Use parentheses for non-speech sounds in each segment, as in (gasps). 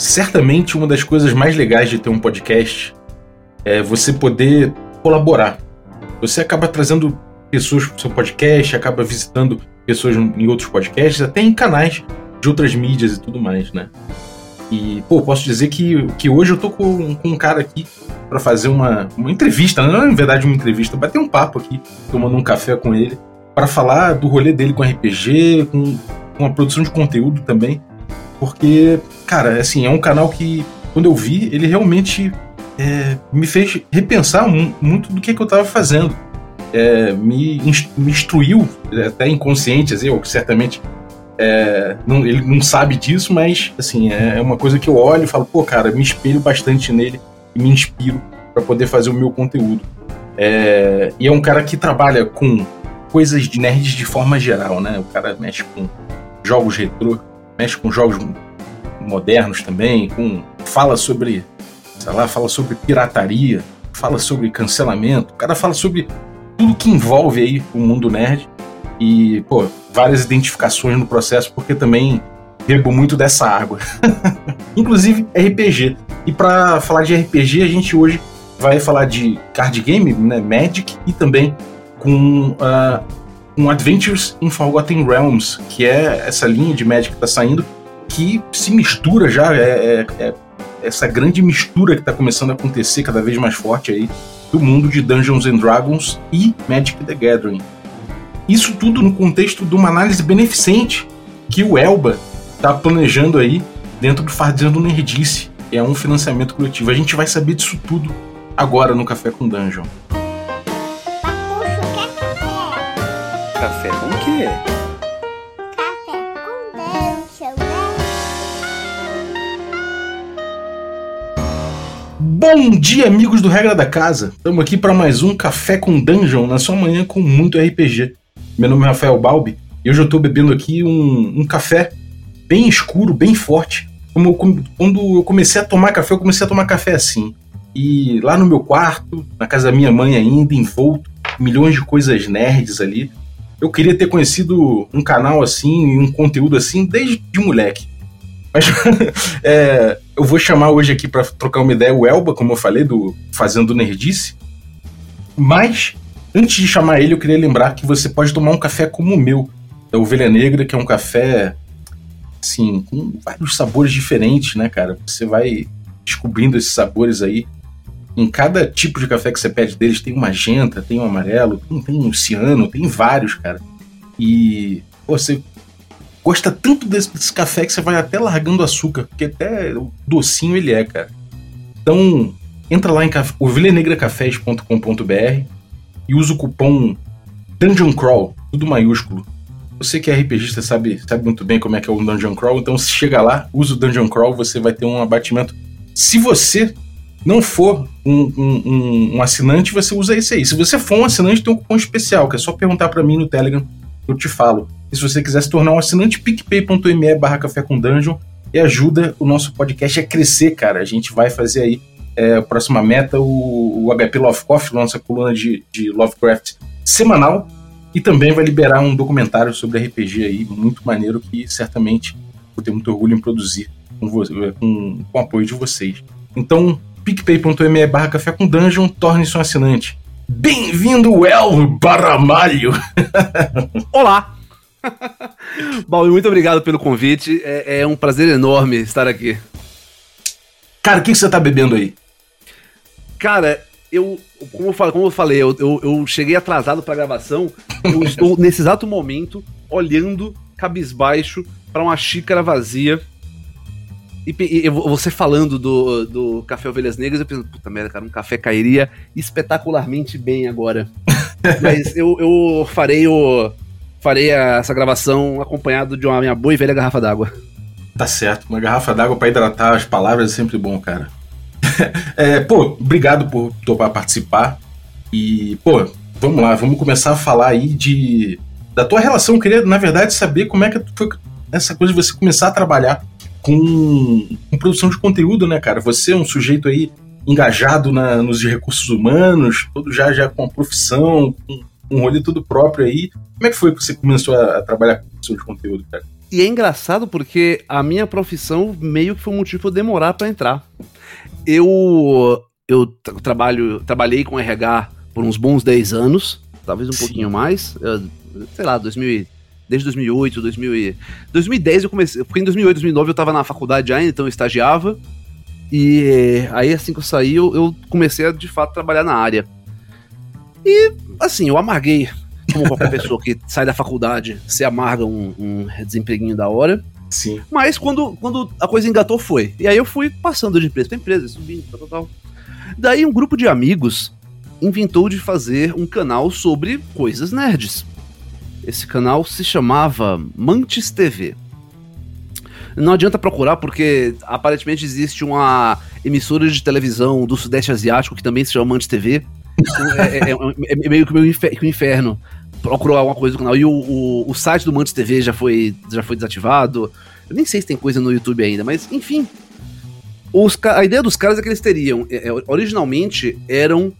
certamente uma das coisas mais legais de ter um podcast é você poder colaborar. Você acaba trazendo pessoas para o seu podcast, acaba visitando pessoas em outros podcasts, até em canais de outras mídias e tudo mais, né? E, pô, posso dizer que, que hoje eu tô com, com um cara aqui para fazer uma, uma entrevista, não é na verdade uma entrevista, bater um papo aqui, tomando um café com ele, para falar do rolê dele com RPG, com, com a produção de conteúdo também. Porque, cara, assim, é um canal que, quando eu vi, ele realmente é, me fez repensar muito do que, que eu estava fazendo. É, me, me instruiu, até inconsciente, assim, ou certamente é, não, ele não sabe disso, mas assim, é, é uma coisa que eu olho e falo, pô, cara, me espelho bastante nele e me inspiro para poder fazer o meu conteúdo. É, e é um cara que trabalha com coisas de nerds de forma geral, né? O cara mexe com jogos retrô, mexe com jogos modernos também, com fala sobre, sei lá, fala sobre pirataria, fala sobre cancelamento, o cara fala sobre tudo que envolve aí o mundo nerd e, pô, várias identificações no processo, porque também bebo muito dessa água. (laughs) Inclusive RPG. E para falar de RPG, a gente hoje vai falar de card game, né, Magic, e também com uh, um Adventures in Forgotten Realms, que é essa linha de Magic que está saindo, que se mistura já, é, é, é essa grande mistura que está começando a acontecer cada vez mais forte aí do mundo de Dungeons and Dragons e Magic the Gathering. Isso tudo no contexto de uma análise beneficente que o Elba está planejando aí dentro do Fazendo Nerdice. É um financiamento coletivo. A gente vai saber disso tudo agora no Café com Dungeon. Café com o quê? Bom dia, amigos do Regra da Casa. Estamos aqui para mais um Café com Dungeon na sua manhã com muito RPG. Meu nome é Rafael Balbi e hoje eu estou bebendo aqui um, um, café bem escuro, bem forte. Como, quando eu comecei a tomar café, eu comecei a tomar café assim. E lá no meu quarto, na casa da minha mãe ainda, envolto, milhões de coisas nerds ali. Eu queria ter conhecido um canal assim, um conteúdo assim, desde de moleque. Mas (laughs) é, eu vou chamar hoje aqui para trocar uma ideia o Elba, como eu falei, do Fazendo Nerdice. Mas Antes de chamar ele, eu queria lembrar que você pode tomar um café como o meu, da Ovelha Negra, que é um café, assim, com vários sabores diferentes, né, cara? Você vai descobrindo esses sabores aí. Em cada tipo de café que você pede deles, tem um magenta, tem um amarelo, tem, tem um ciano, tem vários, cara. E pô, você gosta tanto desse, desse café que você vai até largando açúcar, porque até docinho ele é, cara. Então, entra lá em ovelhanegracafés.com.br e usa o cupom Dungeon Crawl, tudo maiúsculo. Você que é RPGista sabe, sabe muito bem como é que é o Dungeon Crawl, então se chega lá, usa o Dungeon Crawl, você vai ter um abatimento. Se você não for um, um, um, assinante, você usa esse aí. Se você for um assinante, tem um cupom especial, que é só perguntar para mim no Telegram, eu te falo. E se você quiser se tornar um assinante, picpay.me barra café com dungeon e ajuda o nosso podcast a crescer, cara. A gente vai fazer aí é, a próxima meta, o, o HP Lovecraft lança a coluna de, de Lovecraft semanal e também vai liberar um documentário sobre RPG aí, muito maneiro, que certamente vou ter muito orgulho em produzir com, com, com o apoio de vocês. Então, picpay.me barra café com dungeon, torne-se um assinante. Bem-vindo, El Baramalho! (laughs) Olá! Bom, muito obrigado pelo convite. É, é, um prazer enorme estar aqui. Cara, o que, que você tá bebendo aí? Cara, eu, como eu, falei, como eu falei, eu, eu, eu cheguei atrasado pra gravação. Eu (laughs) estou nesse exato momento olhando cabisbaixo para uma xícara vazia. E, e, você falando do, do Café Ovelhas Negras, eu pensei, puta merda, cara, um café cairia espetacularmente bem agora. (laughs) Mas eu, eu farei o. Farei essa gravação acompanhado de uma minha boa e velha garrafa d'água. Tá certo, uma garrafa d'água para hidratar as palavras é sempre bom, cara. (laughs) é, pô, obrigado por topar participar. E, pô, vamos lá, vamos começar a falar aí de da tua relação. Eu queria, na verdade, saber como é que foi essa coisa de você começar a trabalhar com, com produção de conteúdo, né, cara? Você é um sujeito aí engajado na, nos recursos humanos, todo já, já com a profissão, com um rolê tudo próprio aí. Como é que foi que você começou a, a trabalhar com produção de conteúdo, cara? E é engraçado porque a minha profissão meio que foi um motivo eu demorar para entrar. Eu eu trabalho, trabalhei com RH por uns bons 10 anos, talvez um Sim. pouquinho mais, eu, sei lá, 2000, desde 2008, 2000 2010 eu comecei, porque em 2008, 2009 eu tava na faculdade ainda, então eu estagiava, e aí assim que eu saí, eu, eu comecei a de fato trabalhar na área. E assim, eu amarguei, como qualquer (laughs) pessoa que sai da faculdade, se amarga um, um desempreguinho da hora. Sim. Mas quando, quando a coisa engatou, foi. E aí eu fui passando de empresa pra empresa, subindo, tal, tal, tal. Daí um grupo de amigos inventou de fazer um canal sobre coisas nerds. Esse canal se chamava Mantis TV. Não adianta procurar porque aparentemente existe uma emissora de televisão do Sudeste Asiático que também se chama Mantis TV. é, é, é, é, meio que o inferno procurar alguma coisa do canal. E o, o, o, site do Mantis TV já foi, já foi desativado. Eu nem sei se tem coisa no YouTube ainda, mas enfim. Os, a ideia dos caras é que eles teriam. É, é, originalmente eram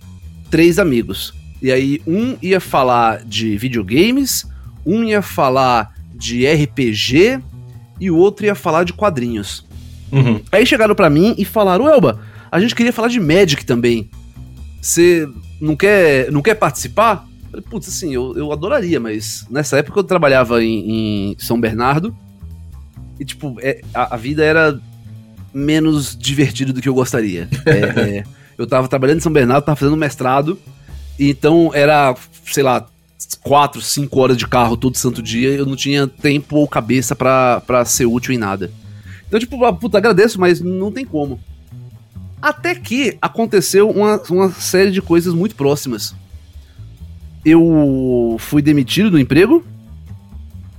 três amigos. E aí um ia falar de videogames, um ia falar de RPG e o outro ia falar de quadrinhos. Uhum. Aí chegaram para mim e falaram: Elba, a gente queria falar de Magic também. Você não quer, não quer participar? Eu falei, putz, assim, eu, eu adoraria, mas nessa época eu trabalhava em, em São Bernardo e, tipo, é, a, a, vida era menos divertida do que eu gostaria. (laughs) É, é, eu tava trabalhando em São Bernardo, tava fazendo mestrado, então era, sei lá, quatro, cinco horas de carro todo santo dia, eu não tinha tempo ou cabeça para ser útil em nada. Então, tipo, puta, agradeço, mas não tem como. Até que aconteceu uma, uma série de coisas muito próximas. Eu fui demitido do emprego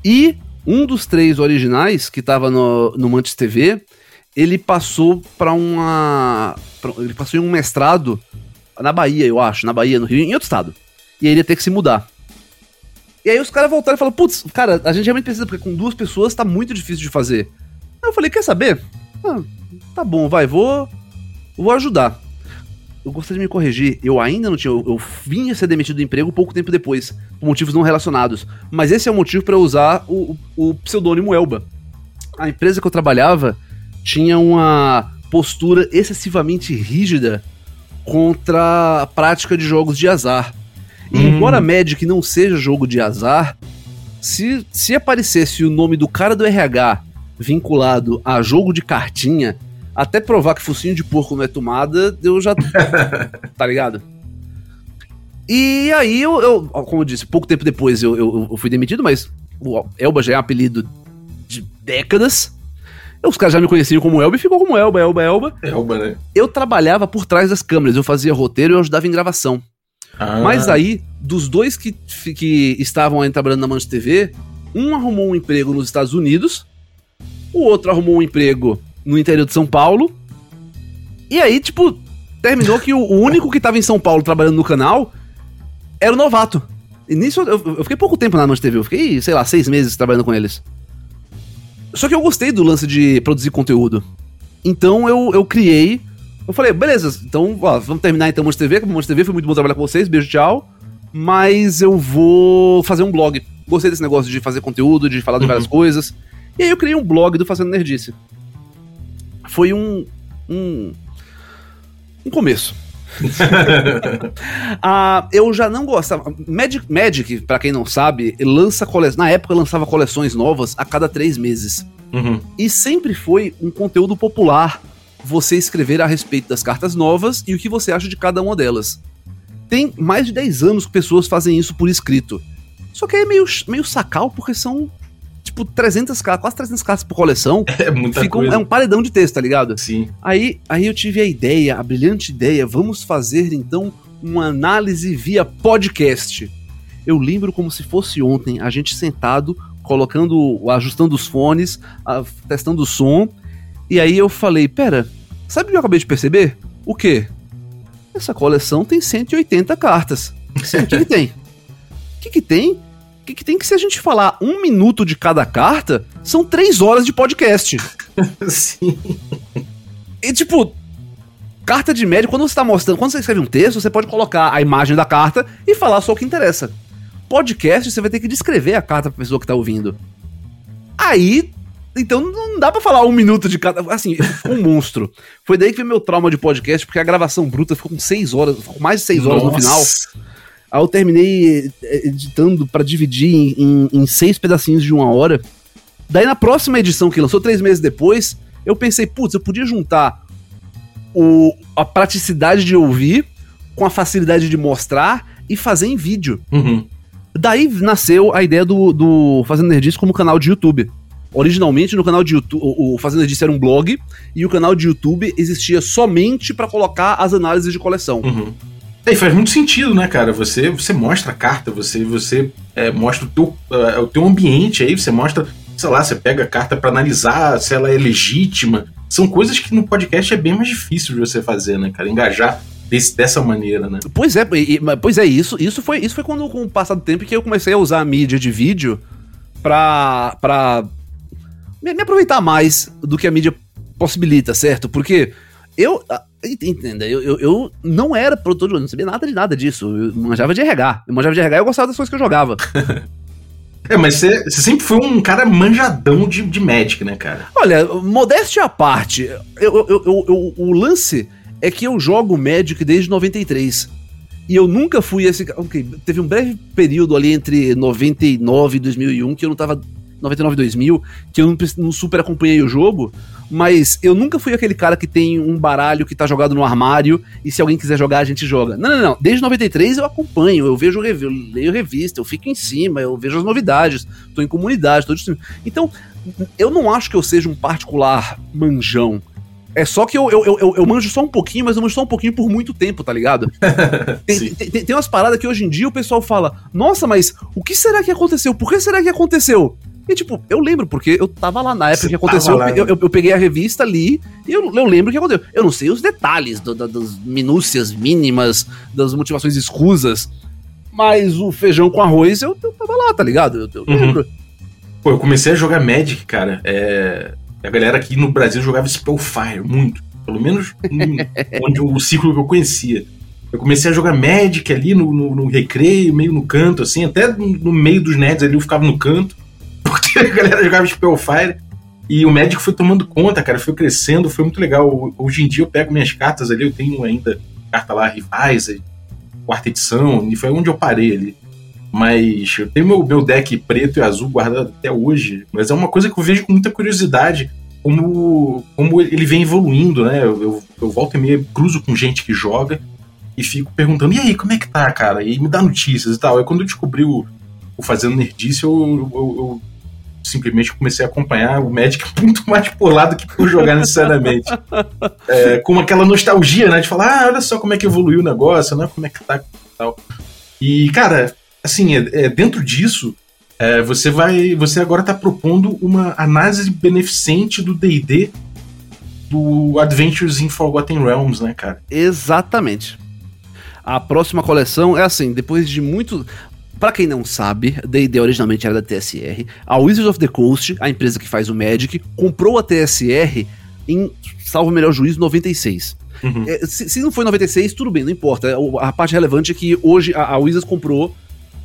e um dos três originais que tava no, no Mantis TV, ele passou para uma ele passou em um mestrado na Bahia, eu acho, na Bahia, no Rio, em outro estado. E aí ele ia ter que se mudar. E aí os caras voltaram e falaram, putz, cara, a gente realmente precisa, porque com duas pessoas tá muito difícil de fazer. Aí eu falei, quer saber? Ah, tá bom, vai, vou. Vou ajudar. Eu gostaria de me corrigir, eu ainda não tinha. Eu, eu vim a ser demitido do emprego pouco tempo depois, por motivos não relacionados. Mas esse é o motivo para usar o, o, o pseudônimo Elba. A empresa que eu trabalhava tinha uma postura excessivamente rígida contra a prática de jogos de azar. E hum. embora Magic não seja jogo de azar, se, se aparecesse o nome do cara do RH vinculado a jogo de cartinha, até provar que focinho de porco não é tomada, eu já. (laughs) tá ligado? E aí eu, eu, como eu disse, pouco tempo depois eu, eu, eu fui demitido, mas o Elba já é um apelido de décadas. Os caras já me conheciam como Elba e ficou como Elba, Elba, Elba. Elba, né? Eu trabalhava por trás das câmeras, eu fazia roteiro e eu ajudava em gravação. Ah. Mas aí, dos dois que, que estavam aí trabalhando na Mancha TV, um arrumou um emprego nos Estados Unidos, o outro arrumou um emprego no interior de São Paulo. E aí, tipo, terminou que o único que tava em São Paulo trabalhando no canal era o novato. E nisso eu, eu fiquei pouco tempo na Mancha TV, eu fiquei, sei lá, seis meses trabalhando com eles. Só que eu gostei do lance de produzir conteúdo. Então eu, eu criei. Eu falei, beleza, então ó, vamos terminar então Monte TV. Monte TV foi muito bom trabalhar com vocês, beijo, tchau. Mas eu vou fazer um blog. Gostei desse negócio de fazer conteúdo, de falar de várias uhum. coisas. E aí eu criei um blog do Fazendo Nerdice. Foi um. um. um começo. (laughs) ah, eu já não gostava. Magic, Magic para quem não sabe, lança cole... na época lançava coleções novas a cada três meses. Uhum. E sempre foi um conteúdo popular você escrever a respeito das cartas novas e o que você acha de cada uma delas. Tem mais de 10 anos que pessoas fazem isso por escrito. Só que é meio, meio sacal porque são tipo 300 cartas, quase 300 cartas por coleção. (laughs) É muita coisa. Um, é um paredão de texto, tá ligado? Sim. Aí, aí eu tive a ideia, a brilhante ideia, vamos fazer então uma análise via podcast. Eu lembro como se fosse ontem, a gente sentado, colocando, ajustando os fones, testando o som. E aí eu falei, pera, sabe o que eu acabei de perceber? O quê? Essa coleção tem 180 cartas. O (laughs) que, que tem? O que, que tem? O que, que, tem que se a gente falar um minuto de cada carta, são três horas de podcast. (laughs) Sim. E tipo, carta de médio, quando você tá mostrando, quando você escreve um texto, você pode colocar a imagem da carta e falar só o que interessa. Podcast, você vai ter que descrever a carta pra pessoa que tá ouvindo. Aí então não dá pra falar um minuto de cada. Assim, ficou um (laughs) monstro. Foi daí que veio meu trauma de podcast, porque a gravação bruta ficou com seis horas, ficou com mais de seis horas Nossa. no final. Aí eu terminei eh, editando para dividir em, em, em, seis pedacinhos de uma hora. Daí na próxima edição que lançou, três meses depois, eu pensei, putz, eu podia juntar o, a praticidade de ouvir com a facilidade de mostrar e fazer em vídeo. Uhum. Daí nasceu a ideia do, do Fazendo Nerdice como canal de YouTube. Originalmente no canal de YouTube, o Fazenda Disso era um blog e o canal de YouTube existia somente para colocar as análises de coleção. Uhum. É, e faz muito sentido, né, cara? Você, você mostra a carta, você, você é, mostra o teu, uh, o teu ambiente aí, você mostra, sei lá, você pega a carta para analisar se ela é legítima. São coisas que no podcast é bem mais difícil de você fazer, né, cara? Engajar desse, dessa maneira, né? Pois é, pois é, isso, isso foi, isso foi quando, com o passar do tempo, que eu comecei a usar a mídia de vídeo pra, pra me, me aproveitar mais do que a mídia possibilita, certo? Porque eu. Entenda, eu, eu, eu, não era produtor de não sabia nada de nada disso. Eu manjava de RH. Eu manjava de RH e eu gostava das coisas que eu jogava. (laughs) é, mas você, você sempre foi um cara manjadão de, de Magic, né, cara? Olha, modéstia à parte, eu, eu, eu, o lance é que eu jogo Magic desde 93. E eu nunca fui esse. Ok, teve um breve período ali entre 99 e 2001 que eu não tava 99 2000, que eu não, não, super acompanhei o jogo, mas eu nunca fui aquele cara que tem um baralho que tá jogado no armário e se alguém quiser jogar a gente joga. Não, não, não. Desde 93 eu acompanho, eu vejo eu leio revista, eu fico em cima, eu vejo as novidades, tô em comunidade, tô de... Então, eu não acho que eu seja um particular manjão. É só que eu, eu, eu, eu, manjo só um pouquinho, mas eu manjo só um pouquinho por muito tempo, tá ligado? (laughs) tem, tem, tem, umas paradas que hoje em dia o pessoal fala: Nossa, mas o que será que aconteceu? Por que será que aconteceu? E, tipo, eu lembro, porque eu tava lá na época Você que aconteceu. Lá, eu, eu, eu, peguei a revista ali e eu, eu lembro o que aconteceu. Eu não sei os detalhes do, do, das minúcias mínimas, das motivações escusas. Mas o feijão com arroz, eu, eu tava lá, tá ligado? Eu, uhum. lembro. Pô, eu comecei a jogar Magic, cara. É... A galera aqui no Brasil jogava Spellfire muito. Pelo menos (laughs) onde o ciclo que eu conhecia. Eu comecei a jogar Magic ali no, no, no recreio, meio no canto, assim, até no meio dos nerds ali eu ficava no canto (laughs) a galera jogava Spellfire. E o médico foi tomando conta, cara, foi crescendo, foi muito legal. Hoje em dia eu pego minhas cartas ali, eu tenho ainda carta lá, Rivais, quarta edição, e foi onde eu parei ali. Mas eu tenho meu, meu deck preto e azul guardado até hoje. Mas é uma coisa que eu vejo com muita curiosidade como, como ele vem evoluindo, né? Eu, eu, eu volto e meio cruzo com gente que joga e fico perguntando, e aí, como é que tá, cara? E me dá notícias e tal. Aí quando eu descobri o, o Fazendo Nerdice, eu, eu, eu simplesmente comecei a acompanhar o Magic (laughs) muito mais por lado que por jogar necessariamente. É, com aquela nostalgia, né? De falar, ah, olha só como é que evoluiu o negócio, né? Como é que tá tal. E, cara, assim, é, é dentro disso, é, você vai. Você agora está propondo uma análise beneficente do DD do Adventures in Forgotten Realms, né, cara? Exatamente. A próxima coleção é assim, depois de muito. Para quem não sabe, D&D originalmente era da TSR. A Wizards of the Coast, a empresa que faz o Magic, comprou a TSR em, salvo melhor juízo, 96. Uhum. É, se, se, não foi 96, tudo bem, não importa. A parte relevante é que hoje a, a Wizards comprou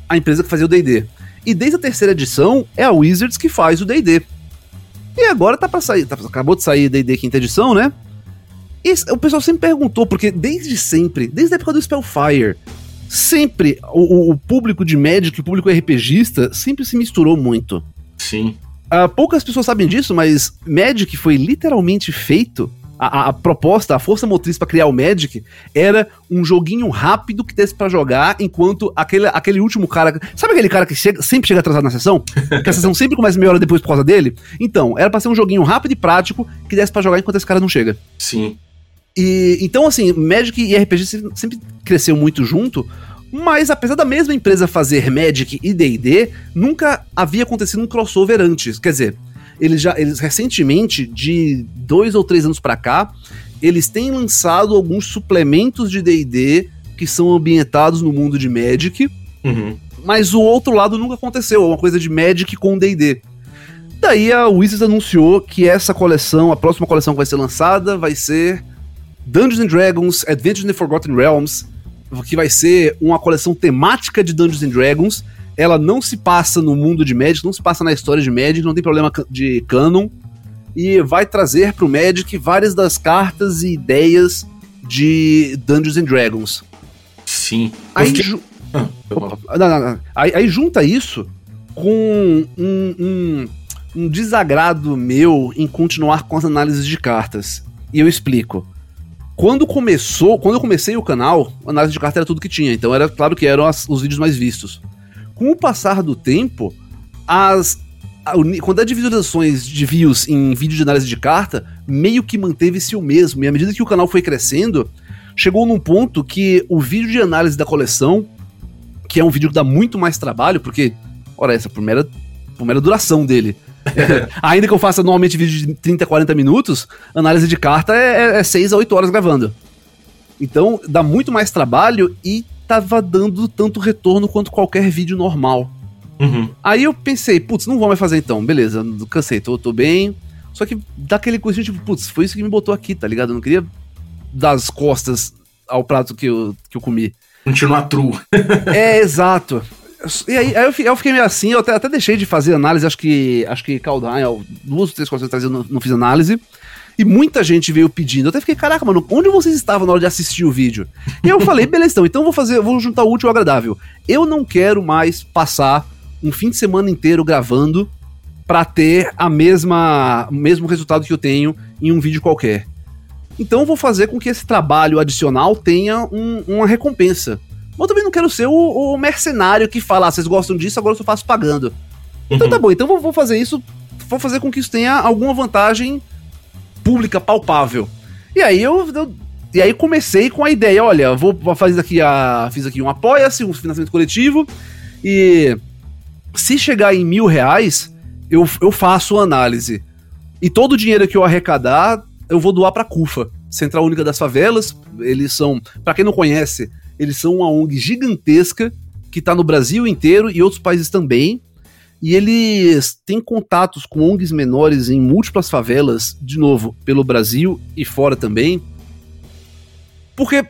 a empresa que fazia o D&D. E desde a terceira edição, é a Wizards que faz o D&D. E agora tá para sair, tá, acabou de sair D&D quinta edição, né? E o pessoal sempre perguntou, porque desde sempre, desde a época do Spellfire, sempre o, o público de Magic, o público RPGista, sempre se misturou muito. Sim. Uh, poucas pessoas sabem disso, mas Magic foi literalmente feito. A, a proposta, a força motriz para criar o Magic era um joguinho rápido que desse para jogar, enquanto aquele, aquele último cara. Sabe aquele cara que chega, sempre chega atrasado na sessão? (laughs) que a sessão sempre começa meia hora depois por causa dele? Então, era pra ser um joguinho rápido e prático que desse para jogar enquanto esse cara não chega. Sim. E, então, assim, Magic e RPG sempre cresceu muito junto, mas apesar da mesma empresa fazer Magic e D&D, nunca havia acontecido um crossover antes. Quer dizer, eles já, eles recentemente, de dois ou três anos para cá, eles têm lançado alguns suplementos de D&D que são ambientados no mundo de Magic, uhum. mas o outro lado nunca aconteceu, uma coisa de Magic com D&D. Daí a Wizards anunciou que essa coleção, a próxima coleção que vai ser lançada, vai ser Dungeons and Dragons Adventures in the Forgotten Realms, que vai ser uma coleção temática de Dungeons and Dragons, ela não se passa no mundo de Magic, não se passa na história de Magic, não tem problema de canon. E vai trazer pro Magic várias das cartas e ideias de Dungeons and Dragons. Sim. Aí, ju ah, não, não, não. Aí, aí, junta isso com um, um, um desagrado meu em continuar com as análises de cartas. E eu explico. Quando começou, quando eu comecei o canal, análise de carta era tudo que tinha, então era claro que eram as, os vídeos mais vistos. Com o passar do tempo, as a, a quantidade de visualizações de views em vídeo de análise de carta meio que manteve-se o mesmo. E à medida que o canal foi crescendo, chegou num ponto que o vídeo de análise da coleção, que é um vídeo que dá muito mais trabalho, porque, ora, essa primeira, primeira duração dele. (laughs) Ainda que eu faça normalmente vídeo de 30, 40 minutos, análise de carta é, é 6 a 8 horas gravando. Então dá muito mais trabalho e tava dando tanto retorno quanto qualquer vídeo normal. Uhum. Aí eu pensei, putz, não vou mais fazer então, beleza, cansei, tô, tô bem. Só que dá aquele coisinho tipo, putz, foi isso que me botou aqui, tá ligado? Eu não queria dar as costas ao prato que eu, que eu comi. Continuar true. é, exato. E aí, aí eu, fiquei, eu, fiquei, meio assim, eu até, até, deixei de fazer análise, acho que acho que Caldain, duas ou três coisas que eu não, não fiz análise. E muita gente veio pedindo. Eu até fiquei, caraca, mano, onde vocês estavam na hora de assistir o vídeo? E eu falei, beleza, então, então vou fazer, vou juntar o útil ao agradável. Eu não quero mais passar um fim de semana inteiro gravando para ter a mesma o mesmo resultado que eu tenho em um vídeo qualquer. Então vou fazer com que esse trabalho adicional tenha um, uma recompensa. Mas eu também não quero ser o, o mercenário que fala, ah, vocês gostam disso, agora eu só faço pagando. Então uhum. tá bom, então vou, vou fazer isso, vou fazer com que isso tenha alguma vantagem pública palpável. E aí eu, eu e aí comecei com a ideia, olha, vou, fazer aqui a fiz aqui um apoia-se, um financiamento coletivo e se chegar em mil reais eu, eu faço análise e todo o dinheiro que eu arrecadar eu vou doar para CUFA, Central Única das Favelas. Eles são, para quem não conhece, eles são uma ONG gigantesca que está no Brasil inteiro e outros países também. E eles têm contatos com ONGs menores em múltiplas favelas, de novo, pelo Brasil e fora também. Porque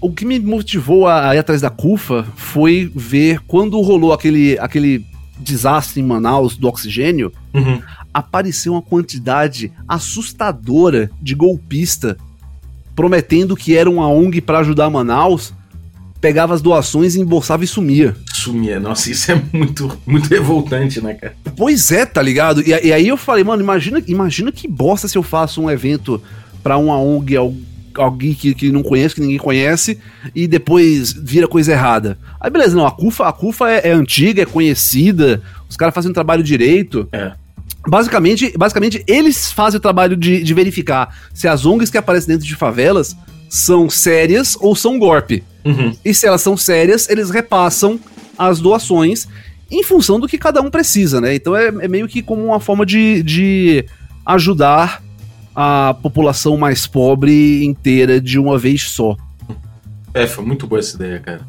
o que me motivou a ir atrás da CUFA foi ver quando rolou aquele, aquele desastre em Manaus do oxigênio, uhum. apareceu uma quantidade assustadora de golpista prometendo que era uma ONG para ajudar Manaus, pegava as doações, embolsava e sumia. Sumia, nossa, isso é muito, muito revoltante, né, cara? Pois é, tá ligado? E, e aí eu falei, mano, imagina, imagina que bosta se eu faço um evento para uma ONG, alguém que, que não conhece, que ninguém conhece, e depois vira coisa errada. Aí beleza, não, a CUFA, a CUFA é, é antiga, é conhecida, os caras fazem um trabalho direito. É. Basicamente, basicamente, eles fazem o trabalho de, de verificar se as ONGs que aparecem dentro de favelas são sérias ou são golpe. Uhum. E se elas são sérias, eles repassam as doações em função do que cada um precisa, né? Então é, é meio que como uma forma de, de ajudar a população mais pobre inteira de uma vez só. É, foi muito boa essa ideia, cara.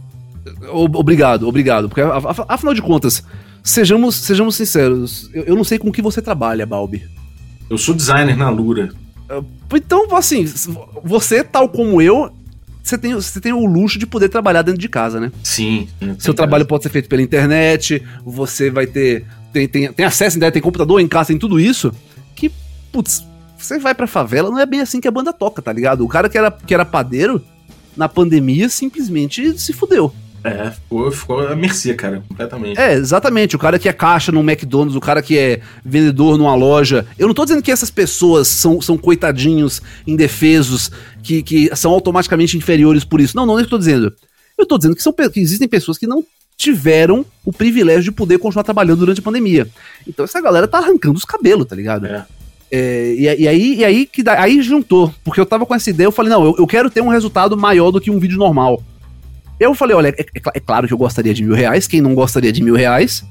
Obrigado, obrigado. Porque afinal de contas, sejamos, sejamos sinceros, eu, eu não sei com que você trabalha, Balbi. Eu sou designer na Lura. Então, assim, você, tal como eu, você tem, você tem o luxo de poder trabalhar dentro de casa, né? Sim. Seu trabalho pode ser feito pela internet, você vai ter. Tem, tem, tem acesso, tem computador em casa, tem tudo isso. Que, putz, você vai pra favela, não é bem assim que a banda toca, tá ligado? O cara que era, que era padeiro, na pandemia, simplesmente se fudeu. É, ficou, ficou a mercê, cara, completamente. É, exatamente. O cara que é caixa no McDonald's, o cara que é vendedor numa loja. Eu não tô dizendo que essas pessoas são, são coitadinhos, indefesos, que, que são automaticamente inferiores por isso. Não, não é isso que eu tô dizendo. Eu tô dizendo que, são, que existem pessoas que não tiveram o privilégio de poder continuar trabalhando durante a pandemia. Então essa galera tá arrancando os cabelos, tá ligado? É. É, e, e, aí, e aí que aí juntou, porque eu tava com essa ideia, eu falei, não, eu, eu quero ter um resultado maior do que um vídeo normal. Eu falei, olha, é, é, é, claro que eu gostaria de mil reais, quem não gostaria de mil reais,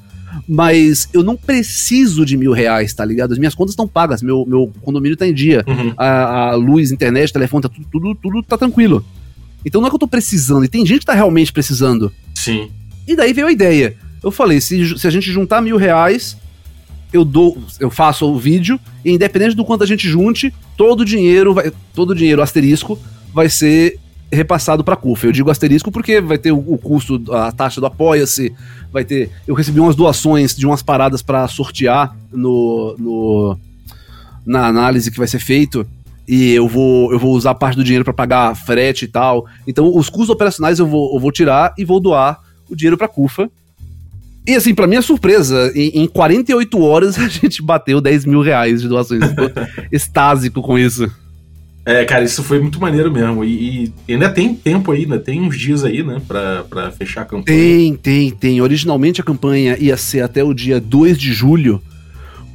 mas eu não preciso de mil reais, tá ligado? As minhas contas estão pagas, meu, meu condomínio tá em dia, uhum. a, a, luz, internet, telefone, tá tudo, tudo, tudo tá tranquilo. Então não é que eu tô precisando, e tem gente que tá realmente precisando. Sim. E daí veio a ideia. Eu falei, se, se a gente juntar mil reais, eu dou, eu faço o vídeo, e independente do quanto a gente junte, todo o dinheiro, vai, todo o dinheiro asterisco vai ser repassado para a CUFA. Eu digo asterisco porque vai ter o, custo, a taxa do apoia-se, vai ter. Eu recebi umas doações de umas paradas para sortear no, no na análise que vai ser feito e eu vou, eu vou usar parte do dinheiro para pagar frete e tal. Então, os custos operacionais eu vou, eu vou tirar e vou doar o dinheiro para CUFA. E assim, para minha surpresa, em, em 48 horas (laughs) a gente bateu 10 mil reais de doações. Estou (laughs) extásico com isso. É, cara, isso foi muito maneiro mesmo. E, e, ainda tem tempo aí, ainda tem uns dias aí, né, pra, pra fechar a campanha. Tem, tem, tem. Originalmente a campanha ia ser até o dia 2 de julho,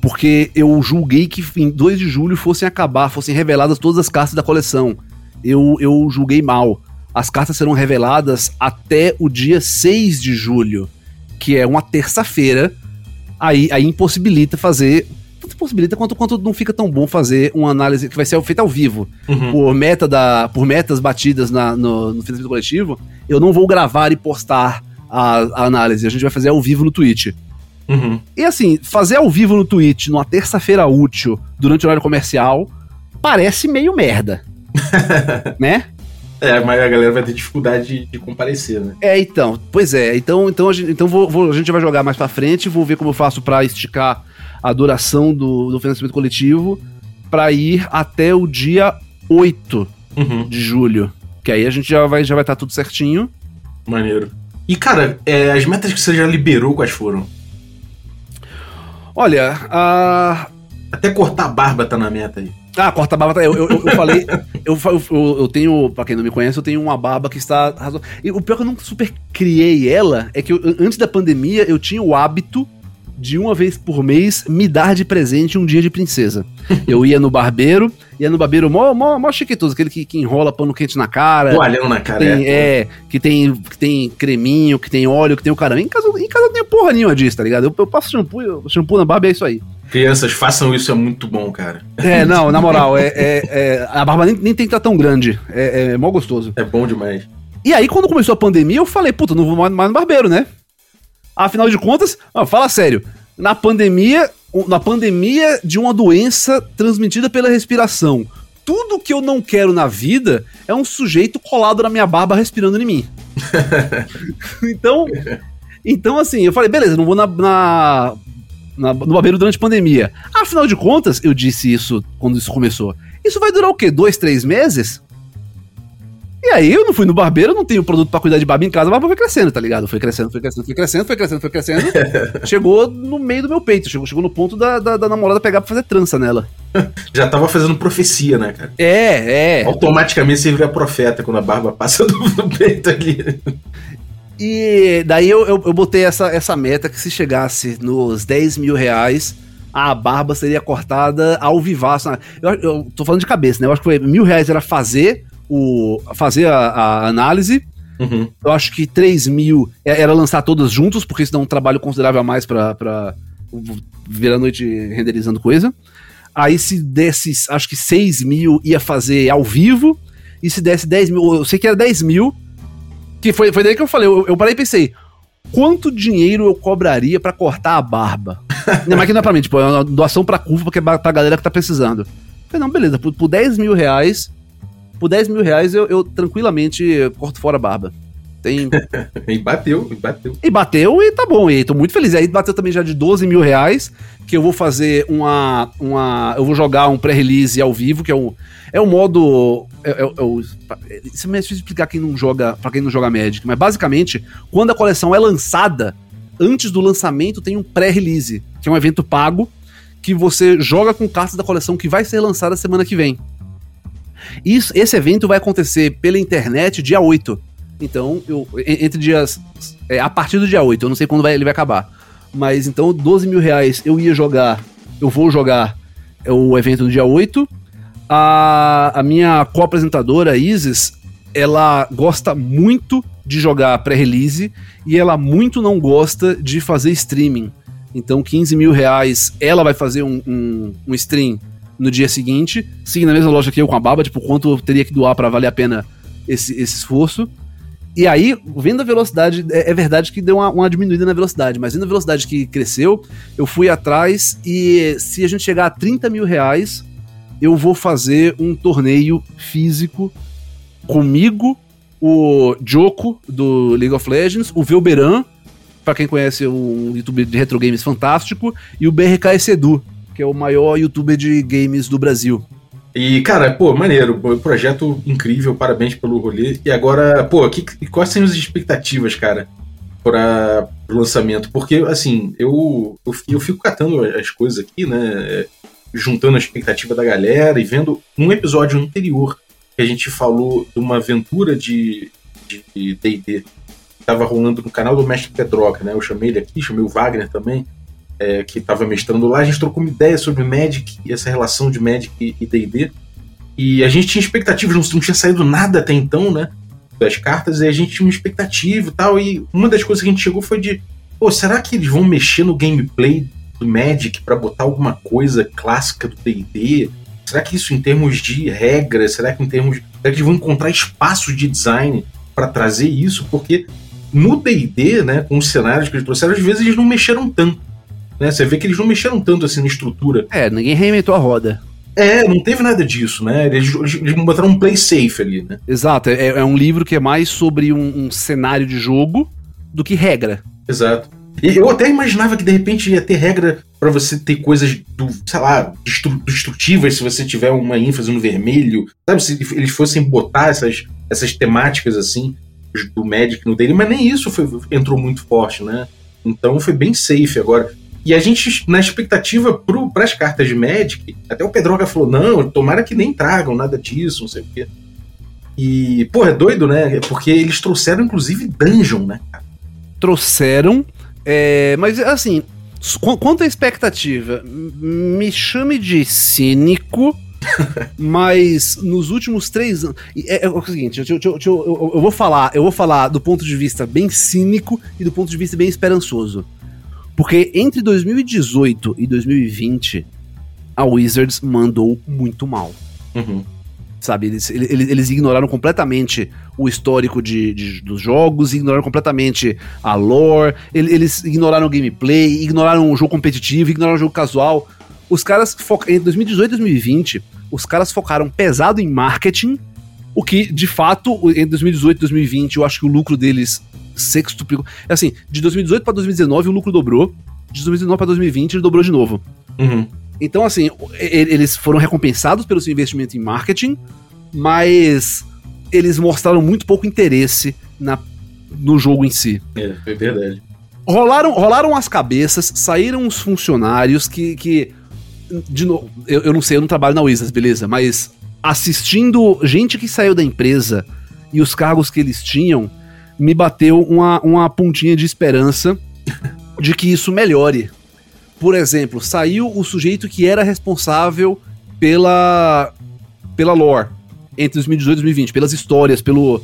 porque eu julguei que em 2 de julho fossem acabar, fossem reveladas todas as cartas da coleção. Eu, eu julguei mal. As cartas serão reveladas até o dia 6 de julho, que é uma terça-feira. Aí, aí impossibilita fazer tanto possibilita quanto, quanto não fica tão bom fazer uma análise que vai ser feita ao vivo. Uhum. Por, meta da, por metas batidas na, no, no financiamento coletivo, eu não vou gravar e postar a, a, análise. A gente vai fazer ao vivo no Twitch. Uhum. E assim, fazer ao vivo no Twitch numa terça-feira útil, durante o horário comercial, parece meio merda. (laughs) né? É, mas a galera vai ter dificuldade de, de, comparecer, né? É, então. Pois é. Então, então, a gente, então vou, vou, a gente vai jogar mais pra frente. Vou ver como eu faço para esticar a duração do, do financiamento coletivo para ir até o dia 8 uhum. de julho. Que aí a gente já vai já vai estar tá tudo certinho. Maneiro. E, cara, é, as metas que você já liberou, quais foram? Olha, a. Até cortar a barba tá na meta aí. Ah, corta a barba tá. Eu, eu, eu falei. Eu, eu, eu, tenho, pra quem não me conhece, eu tenho uma barba que está. E o pior é que eu não super criei ela é que eu, antes da pandemia eu tinha o hábito de uma vez por mês me dar de presente um dia de princesa. (laughs) Eu ia no barbeiro, ia no barbeiro mó, mó, mó chiquetoso, aquele que, que enrola pano quente na cara. Toalhão na cara, tem, é. é. que tem, que tem creminho, que tem óleo, que tem o caramba. Em casa, em casa não tem porra nenhuma disso, tá ligado? Eu, eu passo shampoo, shampoo na barba e é isso aí. Crianças, façam isso, é muito bom, cara. É, (laughs) não, na moral, é, é, é a barba nem, nem tem que estar tão grande. É, é mó gostoso. É bom demais. E aí, quando começou a pandemia, eu falei, puta, não vou mais no barbeiro, né? Afinal de contas, fala sério, na pandemia, na pandemia de uma doença transmitida pela respiração, tudo que eu não quero na vida é um sujeito colado na minha barba respirando em mim. (laughs) então, então assim, eu falei, beleza, não vou na, na, na, no barbeiro durante a pandemia. Afinal de contas, eu disse isso quando isso começou. Isso vai durar o quê? Dois, três meses? E aí eu não fui no barbeiro, não tenho produto para cuidar de barba em casa, a barba foi crescendo, tá ligado? Foi crescendo, foi crescendo, foi crescendo, foi crescendo, foi crescendo. (laughs) chegou no meio do meu peito, chegou, chegou no ponto da, da, da namorada pegar pra fazer trança nela. (laughs) Já tava fazendo profecia, né, cara? É, é. Automaticamente você vira profeta quando a barba passa do, (laughs) do peito ali. E daí eu, eu, eu, botei essa, essa meta que se chegasse nos 10 mil reais, a barba seria cortada ao vivaço. Eu, eu tô falando de cabeça, né? Eu acho que foi mil reais era fazer o, fazer a, a análise. Uhum. Eu acho que 3 mil é, era lançar todas juntos, porque isso dá um trabalho considerável a mais pra, pra ver a noite renderizando coisa. Aí se desse, acho que 6 mil ia fazer ao vivo. E se desse 10 mil, eu sei que era 10 mil. Que foi, foi daí que eu falei, eu, eu parei e pensei, quanto dinheiro eu cobraria para cortar a barba? (laughs) não, mas que não é pra mim, tipo, é uma doação pra curva, porque é pra galera que tá precisando. Eu falei, não, beleza, por, por 10 mil reais por 10 mil reais eu, eu tranquilamente corto fora a barba. Tem... (laughs) e bateu, e bateu. E bateu e tá bom, e tô muito feliz. Aí bateu também já de 12 mil reais, que eu vou fazer uma. uma eu vou jogar um pré-release ao vivo, que é um. É o um modo. É, é, é, isso é meio difícil explicar quem não joga, pra quem não joga Magic, mas basicamente, quando a coleção é lançada, antes do lançamento tem um pré-release, que é um evento pago, que você joga com cartas da coleção que vai ser lançada semana que vem. Isso, esse evento vai acontecer pela internet dia 8. Então, eu, entre dias. É, a partir do dia 8, eu não sei quando vai, ele vai acabar. Mas então, 12 mil reais eu ia jogar. Eu vou jogar o evento no dia 8. A, a minha co-apresentadora, Isis, ela gosta muito de jogar pré-release e ela muito não gosta de fazer streaming. Então, 15 mil reais, ela vai fazer um, um, um stream no dia seguinte, seguindo a mesma loja que eu com a baba, tipo, quanto eu teria que doar para valer a pena esse, esse esforço. E aí, vendo a velocidade, é, é verdade que deu uma, uma, diminuída na velocidade, mas vendo a velocidade que cresceu, eu fui atrás e se a gente chegar a 30 mil reais, eu vou fazer um torneio físico comigo, o Joko, do League of Legends, o Velberan, pra quem conhece um youtuber de retro games fantástico, e o BRK Sedu, que é o maior youtuber de games do Brasil. E, cara, pô, maneiro, projeto incrível, parabéns pelo rolê. E agora, pô, que, quais são as expectativas, cara, para o lançamento? Porque, assim, eu, eu, eu, fico catando as coisas aqui, né, juntando a expectativa da galera e vendo um episódio anterior que a gente falou de uma aventura de D&D que tava rolando no canal do Mestre Pedroca, né, eu chamei ele aqui, chamei o Wagner também, é, que estava mestrando lá, a gente trocou uma ideia sobre Magic e essa relação de Magic e D&D. E a gente tinha expectativas, não, não tinha saído nada até então, né? Das cartas, e a gente tinha uma expectativa e tal. E uma das coisas que a gente chegou foi de: pô, será que eles vão mexer no gameplay do Magic para botar alguma coisa clássica do D&D? Será que isso em termos de regras, será que em termos será que eles vão encontrar espaço de design para trazer isso? Porque no D&D, né, com os cenários que eles trouxeram, às vezes eles não mexeram tanto. Né? Você vê que eles não mexeram tanto assim na estrutura. É, ninguém reinventou a roda. É, não teve nada disso, né? Eles, eles botaram um play safe ali, né? Exato, é, é um livro que é mais sobre um, um, cenário de jogo do que regra. Exato. E eu até imaginava que de repente ia ter regra para você ter coisas do, sei lá, destrutivas se você tiver uma ênfase no vermelho, sabe? Se eles fossem botar essas, essas temáticas assim do Magic no dele, mas nem isso foi, entrou muito forte, né? Então foi bem safe agora. E a gente, na expectativa para as cartas de Magic, até o Pedroga falou: não, tomara que nem tragam nada disso, não sei o quê. E, pô, é doido, né? Porque eles trouxeram, inclusive, Dungeon, né? Trouxeram, é, mas assim, quanto à expectativa, me chame de cínico. (laughs) mas nos últimos três anos. É, é, o seguinte, eu, eu, eu, eu, vou falar, eu vou falar do ponto de vista bem cínico e do ponto de vista bem esperançoso. Porque entre 2018 e 2020, a Wizards mandou muito mal. Uhum. Sabe, eles, eles, eles, ignoraram completamente o histórico de, de, dos jogos, ignoraram completamente a lore, eles ignoraram o gameplay, ignoraram o jogo competitivo, ignoraram o jogo casual. Os caras, entre 2018 e 2020, os caras focaram pesado em marketing, o que, de fato, entre 2018 e 2020, eu acho que o lucro deles sextuplicou. É assim, de 2018 para 2019 o lucro dobrou, de 2019 para 2020 ele dobrou de novo. Uhum. Então, assim, eles foram recompensados pelo seu investimento em marketing, mas eles mostraram muito pouco interesse na, no jogo em si. É, é verdade. Rolaram, rolaram as cabeças, saíram os funcionários que. que de novo, eu, eu não sei, eu não trabalho na Wizards, beleza? Mas assistindo gente que saiu da empresa e os cargos que eles tinham, me bateu uma, uma pontinha de esperança de que isso melhore. Por exemplo, saiu o sujeito que era responsável pela, pela lore entre 2018 e 2020, pelas histórias, pelo,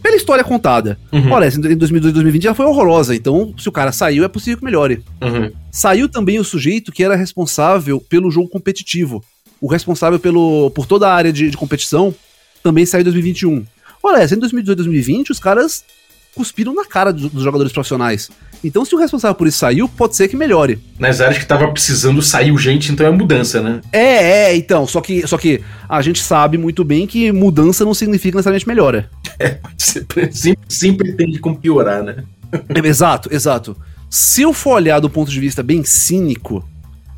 pela história contada. Uhum. Olha, em 2018 e 2020 já foi horrorosa, então se o cara saiu, é possível que melhore. Uhum. Saiu também o sujeito que era responsável pelo jogo competitivo. O responsável pelo, por toda a área de, de competição também saiu em 2021. Olha, em 2018 e 2020 os caras cuspiram na cara dos, dos jogadores profissionais. Então, se o responsável por isso saiu, pode ser que melhore. Nas áreas que tava precisando saiu gente, então é mudança, né? É, é, então. Só que, só que a gente sabe muito bem que mudança não significa necessariamente melhora. É, sempre, sempre tende como piorar, né? É, (laughs) exato, exato. Se eu for olhar do ponto de vista bem cínico,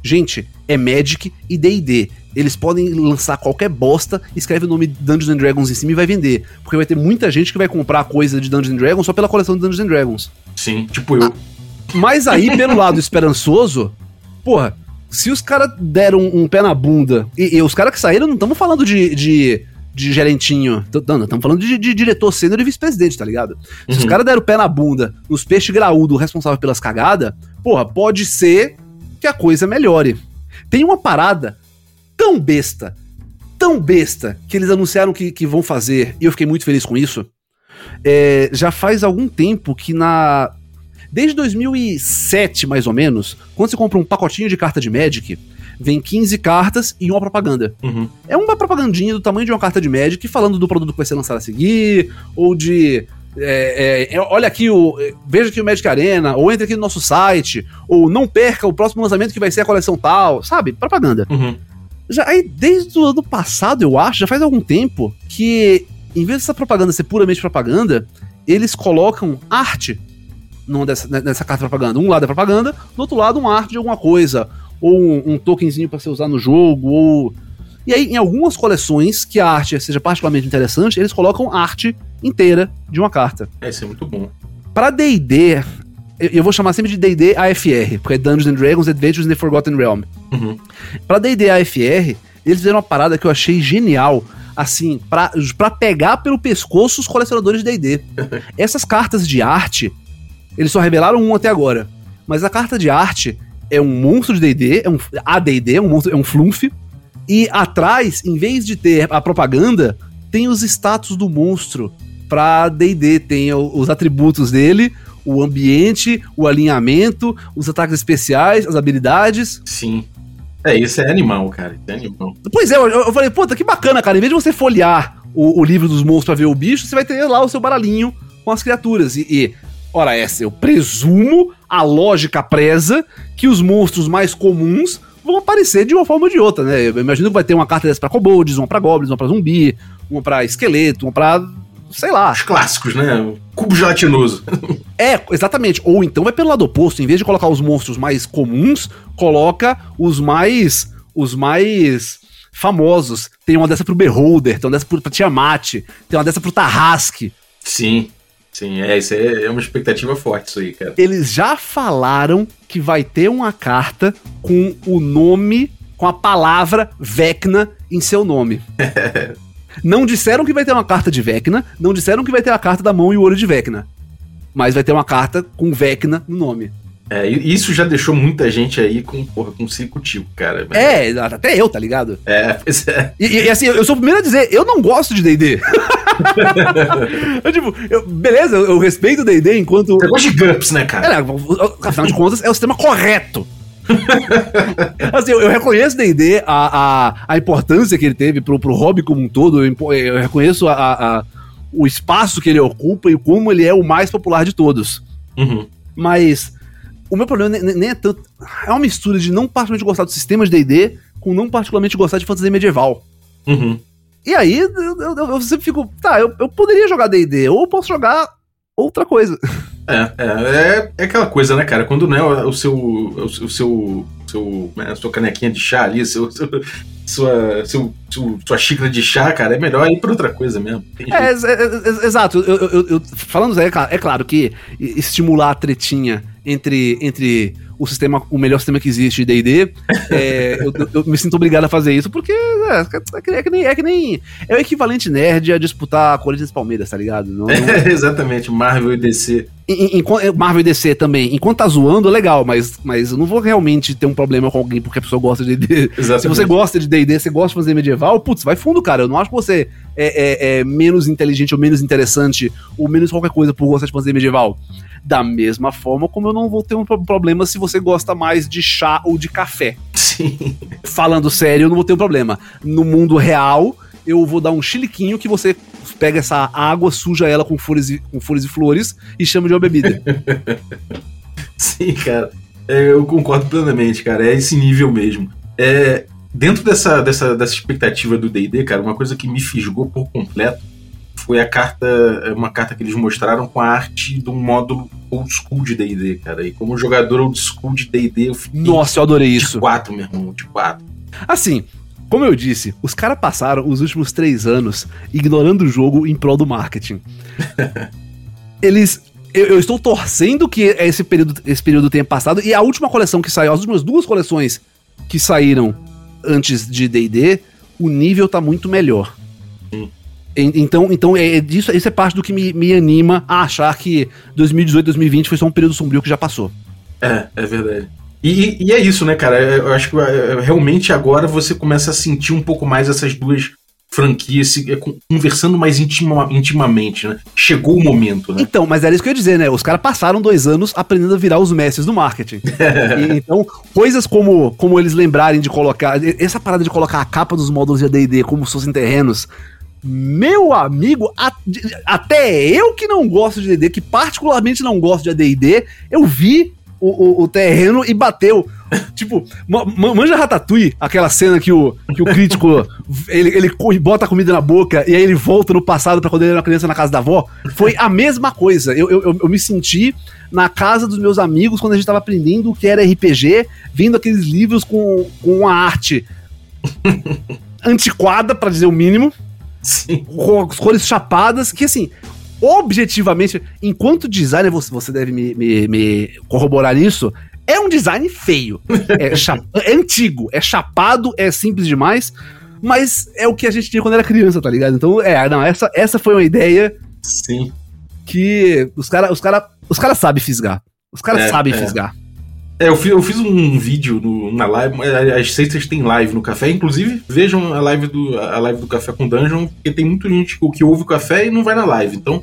gente, é Magic e D&D eles podem lançar qualquer bosta, escreve o nome Dungeons and Dragons em cima e vai vender. Porque vai ter muita gente que vai comprar coisa de Dungeons and Dragons só pela coleção de Dungeons and Dragons. Sim, tipo eu. Mas aí, pelo lado esperançoso, porra, se os caras deram um, pé na bunda, e, e os caras que saíram, não estamos falando de, de, de gerentinho, estamos falando de, de, diretor sênior e vice-presidente, tá ligado? Se uhum. os caras deram o pé na bunda nos peixes graúdo responsável pelas cagadas, porra, pode ser que a coisa melhore. Tem uma parada tão besta, tão besta, que eles anunciaram que, que vão fazer, e eu fiquei muito feliz com isso. É, já faz algum tempo que na. Desde 2007, mais ou menos, quando você compra um pacotinho de carta de Magic, vem 15 cartas e uma propaganda. Uhum. É uma propagandinha do tamanho de uma carta de Magic falando do produto que vai ser lançado a seguir, ou de. É, é, é olha aqui o. Veja aqui o Magic Arena, ou entre aqui no nosso site, ou não perca o próximo lançamento que vai ser a coleção tal, sabe? Propaganda. Uhum. Já aí, desde o ano passado, eu acho, já faz algum tempo, que em vez dessa propaganda ser puramente propaganda, eles colocam arte numa dessa, nessa carta de propaganda. Um lado é propaganda, do outro lado uma arte de alguma coisa, ou um, um tokenzinho para você usar no jogo, ou e aí, em algumas coleções que a arte seja particularmente interessante, eles colocam arte inteira de uma carta. É, isso é muito bom. Para D&D, eu, eu vou chamar sempre de D&D AFR, porque é Dungeons and Dragons Adventures in the Forgotten Realm. Uhum. Pra D&D AFR, eles fizeram uma parada que eu achei genial, assim, pra, pra pegar pelo pescoço os colecionadores de D&D. (laughs) Essas cartas de arte, eles só revelaram um até agora, mas a carta de arte é um monstro de D&D, é um AD&D, é um monstro, é um flumf, e atrás, em vez de ter a propaganda, tem os status do monstro pra D&D, tem os atributos dele, o ambiente, o alinhamento, os ataques especiais, as habilidades. Sim. É, isso é animal, cara. Isso é animal. Pois é, eu, eu falei, puta, que bacana, cara. Em vez de você folhear o, o, livro dos monstros pra ver o bicho, você vai ter lá o seu baralhinho com as criaturas. E, e ora essa, eu presumo, a lógica preza, que os monstros mais comuns vão aparecer de uma forma ou de outra, né? Eu imagino que vai ter uma carta dessa pra kobolds, uma pra goblins, uma pra zumbi, uma pra esqueleto, uma pra sei lá. Os clássicos, né? Cubo gelatinoso. (laughs) é, exatamente. Ou então vai pelo lado oposto, em vez de colocar os monstros mais comuns, coloca os mais os mais famosos. Tem uma dessa pro Beholder, tem uma dessa pro Tiamat, tem uma dessa pro Tarrasque. Sim. Sim, é, isso é, é uma expectativa forte isso aí, cara. Eles já falaram que vai ter uma carta com o nome, com a palavra Vecna em seu nome. (laughs) Não disseram que vai ter uma carta de Vecna, não disseram que vai ter a carta da mão e o olho de Vecna. Mas vai ter uma carta com Vecna no nome. É, isso já deixou muita gente aí com, porra, com circo-tico, cara. É, até eu, tá ligado? É, pois é. E, e, assim, eu sou o primeiro a dizer, eu não gosto de D&D. (laughs) eu, tipo, eu, beleza, eu, eu respeito o D&D enquanto... Você gosta de GURPS, né, cara? É, afinal de contas, é o sistema correto. (laughs) assim, eu, eu reconheço D&D, a, a, a importância que ele teve pro, pro hobby como um todo, eu, eu reconheço a, a, o espaço que ele ocupa e como ele é o mais popular de todos. Uhum. Mas o meu problema nem, é tanto... É uma mistura de não particularmente gostar do sistema de D&D com não particularmente gostar de fantasia medieval. Uhum. E aí, eu, eu, eu, sempre fico, tá, eu, eu poderia jogar D&D, ou eu posso jogar outra coisa. É, é, é, é, aquela coisa, né, cara? Quando não é o seu, o seu, o seu, né, a sua canequinha de chá ali, seu, seu, sua, seu, seu, sua xícara de chá, cara, é melhor ir pra outra coisa mesmo. É, é, é, exato. Eu, eu, eu, falando, é, é claro que estimular a tretinha entre, entre o sistema, o melhor sistema que existe de D&D, é, eu, eu, me sinto obrigado a fazer isso, porque é, é, que, é, que, nem, é que nem... É o equivalente nerd a disputar Corinthians e Palmeiras, tá ligado? Não, não... (laughs) É, exatamente, Marvel e DC. Em, em, Marvel e DC também. Enquanto tá zoando, é legal, mas, mas eu não vou realmente ter um problema com alguém porque a pessoa gosta de D&D. Se você gosta de D&D, você gosta de fazer medieval, putz, vai fundo, cara. Eu não acho que você é, é, é menos inteligente ou menos interessante ou menos qualquer coisa por gostar de fazer medieval. Da mesma forma como eu não vou ter um problema se você gosta mais de chá ou de café. Sim. Falando sério, eu não vou ter um problema. No mundo real, eu vou dar um chiliquinho que você pega essa água, suja ela com folhas e, com folhas e flores e chama de uma bebida. (laughs) Sim, cara. É, eu concordo plenamente, cara. É esse nível mesmo. É, dentro dessa, dessa, dessa expectativa do D&D, cara, uma coisa que me fisgou por completo foi a carta, uma carta que eles mostraram com a arte de um módulo old school de D&D, cara. E como jogador old school de D&D, eu fiquei Nossa, eu adorei isso. De quatro, meu irmão, de quatro. Assim, como eu disse, os caras passaram os últimos três anos ignorando o jogo em prol do marketing. (laughs) Eles eu, eu, estou torcendo que esse período, esse período tenha passado. E a última coleção que saiu, as últimas duas coleções que saíram antes de D&D, o nível tá muito melhor. Sim. Então, então é, isso, isso é parte do que me, me anima a achar que 2018, 2020 foi só um período sombrio que já passou. É, é verdade. E, e, é isso, né, cara? Eu acho que é, realmente agora você começa a sentir um pouco mais essas duas franquias é, conversando mais intima, intimamente, né? Chegou o momento, né? Então, mas era isso que eu ia dizer, né? Os caras passaram dois anos aprendendo a virar os mestres do marketing. (laughs) e, então, coisas como, como eles lembrarem de colocar. Essa parada de colocar a capa dos módulos de ADD como se fossem terrenos meu amigo, até eu que não gosto de AD&D, que particularmente não gosto de AD&D, eu vi o, o, o, terreno e bateu. tipo, manja Ratatouille, aquela cena que o, que o crítico ele, ele bota a comida na boca e aí ele volta no passado para quando ele era criança na casa da avó. Foi a mesma coisa. Eu, eu, eu me senti na casa dos meus amigos quando a gente tava aprendendo o que era RPG, vendo aqueles livros com, com uma arte antiquada, para dizer o mínimo. Sim. Com as cores chapadas, que assim, objetivamente, enquanto designer, você, você deve me, me, me corroborar isso, é um design feio. (laughs) É, é, antigo, é chapado, é simples demais, mas é o que a gente tinha quando era criança, tá ligado? Então, é, não, essa, essa foi uma ideia. Sim. Que os caras os cara, os cara sabem fisgar. Os caras é, sabem é. fisgar. É, eu fiz, eu fiz um vídeo no, na live. Às sextas tem live no café. Inclusive, vejam a live do, a live do Café com Dungeon, porque tem muita gente que ouve o café e não vai na live. Então,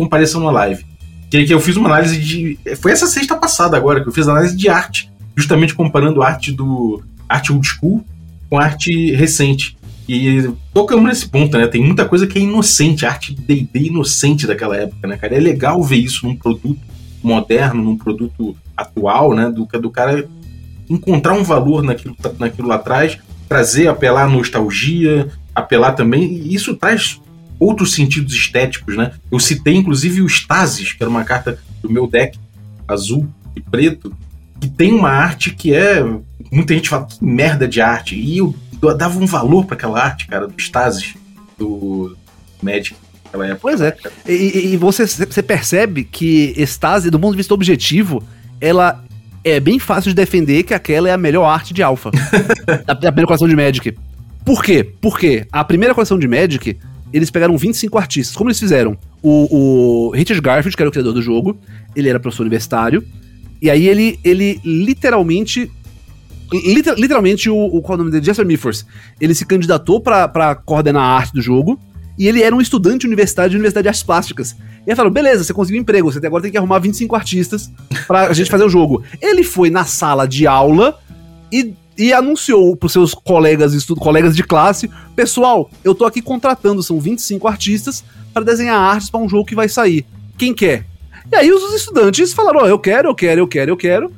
compareçam na live. Que, que eu fiz uma análise de. Foi essa sexta passada agora que eu fiz análise de arte. Justamente comparando arte do. arte old school com arte recente. E tocamos nesse ponto, né? Tem muita coisa que é inocente, arte D&D inocente daquela época, né, cara? É legal ver isso num produto moderno, num produto atual, né? Do, do cara encontrar um valor naquilo, naquilo lá atrás, trazer, apelar à nostalgia, apelar também. E isso traz outros sentidos estéticos, né? Eu citei inclusive o Stasis, que era uma carta do meu deck azul e preto, que tem uma arte que é. Muita gente fala que merda de arte. E eu, dava um valor para aquela arte, cara, do Stasis, do Magic. Época, pois é. E, e, você, você percebe que Stasi, do ponto de vista objetivo, ela é bem fácil de defender que aquela é a melhor arte de Alpha. (laughs) da, da primeira coleção de Magic. Por quê? Porque a primeira coleção de Magic, eles pegaram 25 artistas. Como eles fizeram? O, o Richard Garfield, que era o criador do jogo, ele era professor universitário. E aí ele, ele literalmente Liter, literalmente, o, o, qual é o nome dele? Jester Miffors. Ele se candidatou para coordenar a arte do jogo e ele era um estudante universitário de Universidade de Artes Plásticas. E aí falaram, beleza, você conseguiu um emprego, você agora tem que arrumar 25 artistas pra gente fazer o jogo. Ele foi na sala de aula e, e anunciou pros seus colegas, estudo, colegas de classe, pessoal, eu tô aqui contratando, são 25 artistas para desenhar artes para um jogo que vai sair. Quem quer? E aí os estudantes falaram, oh, eu quero, eu quero, eu quero, eu quero.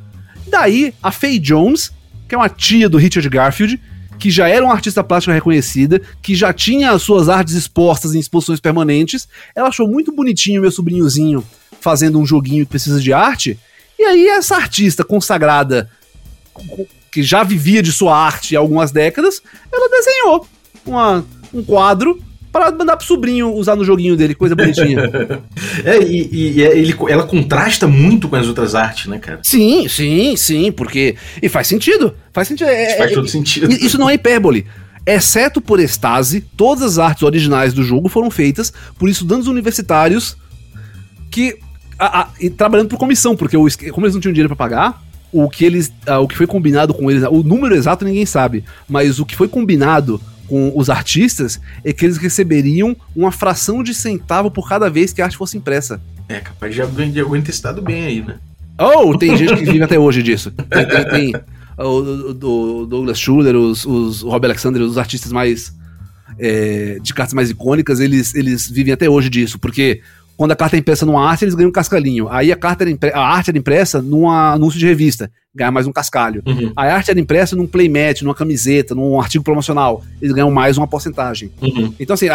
Daí a Faye Jones, que é uma tia do Richard Garfield, que já era uma artista plástica reconhecida, que já tinha as suas artes expostas em exposições permanentes. Ela achou muito bonitinho meu sobrinhozinho fazendo um joguinho que precisa de arte. E aí essa artista consagrada, que já vivia de sua arte há algumas décadas, ela desenhou uma, um quadro para mandar pro sobrinho usar no joguinho dele, coisa bonitinha. (laughs) é, e, e, é, ele, ela contrasta muito com as outras artes, né, cara? Sim, sim, sim, porque. E faz sentido. Faz sentido. É, faz é, todo sentido. Isso não é hipérbole. Exceto por Estase, todas as artes originais do jogo foram feitas por estudantes universitários que. A, a, e trabalhando por comissão, porque o, como eles não tinham dinheiro para pagar, o que eles. A, o que foi combinado com eles. O número exato ninguém sabe. Mas o que foi combinado com os artistas é que eles receberiam uma fração de centavo por cada vez que a arte fosse impressa. É, capaz de alguém, de alguém ter estado bem aí, né? Oh, tem gente que vive até hoje disso. Tem, tem, tem o, o, Douglas Schuller, os, os, o Rob Alexander, os artistas mais. É, de cartas mais icônicas, eles, eles vivem até hoje disso, porque quando a carta é impressa numa arte, eles ganham um cascalhinho. Aí a, carta a arte era impressa num anúncio de revista, ganha mais um cascalho. Uhum. A arte era impressa num playmat, numa camiseta, num artigo promocional, eles ganham mais uma porcentagem. Uhum. Então, assim,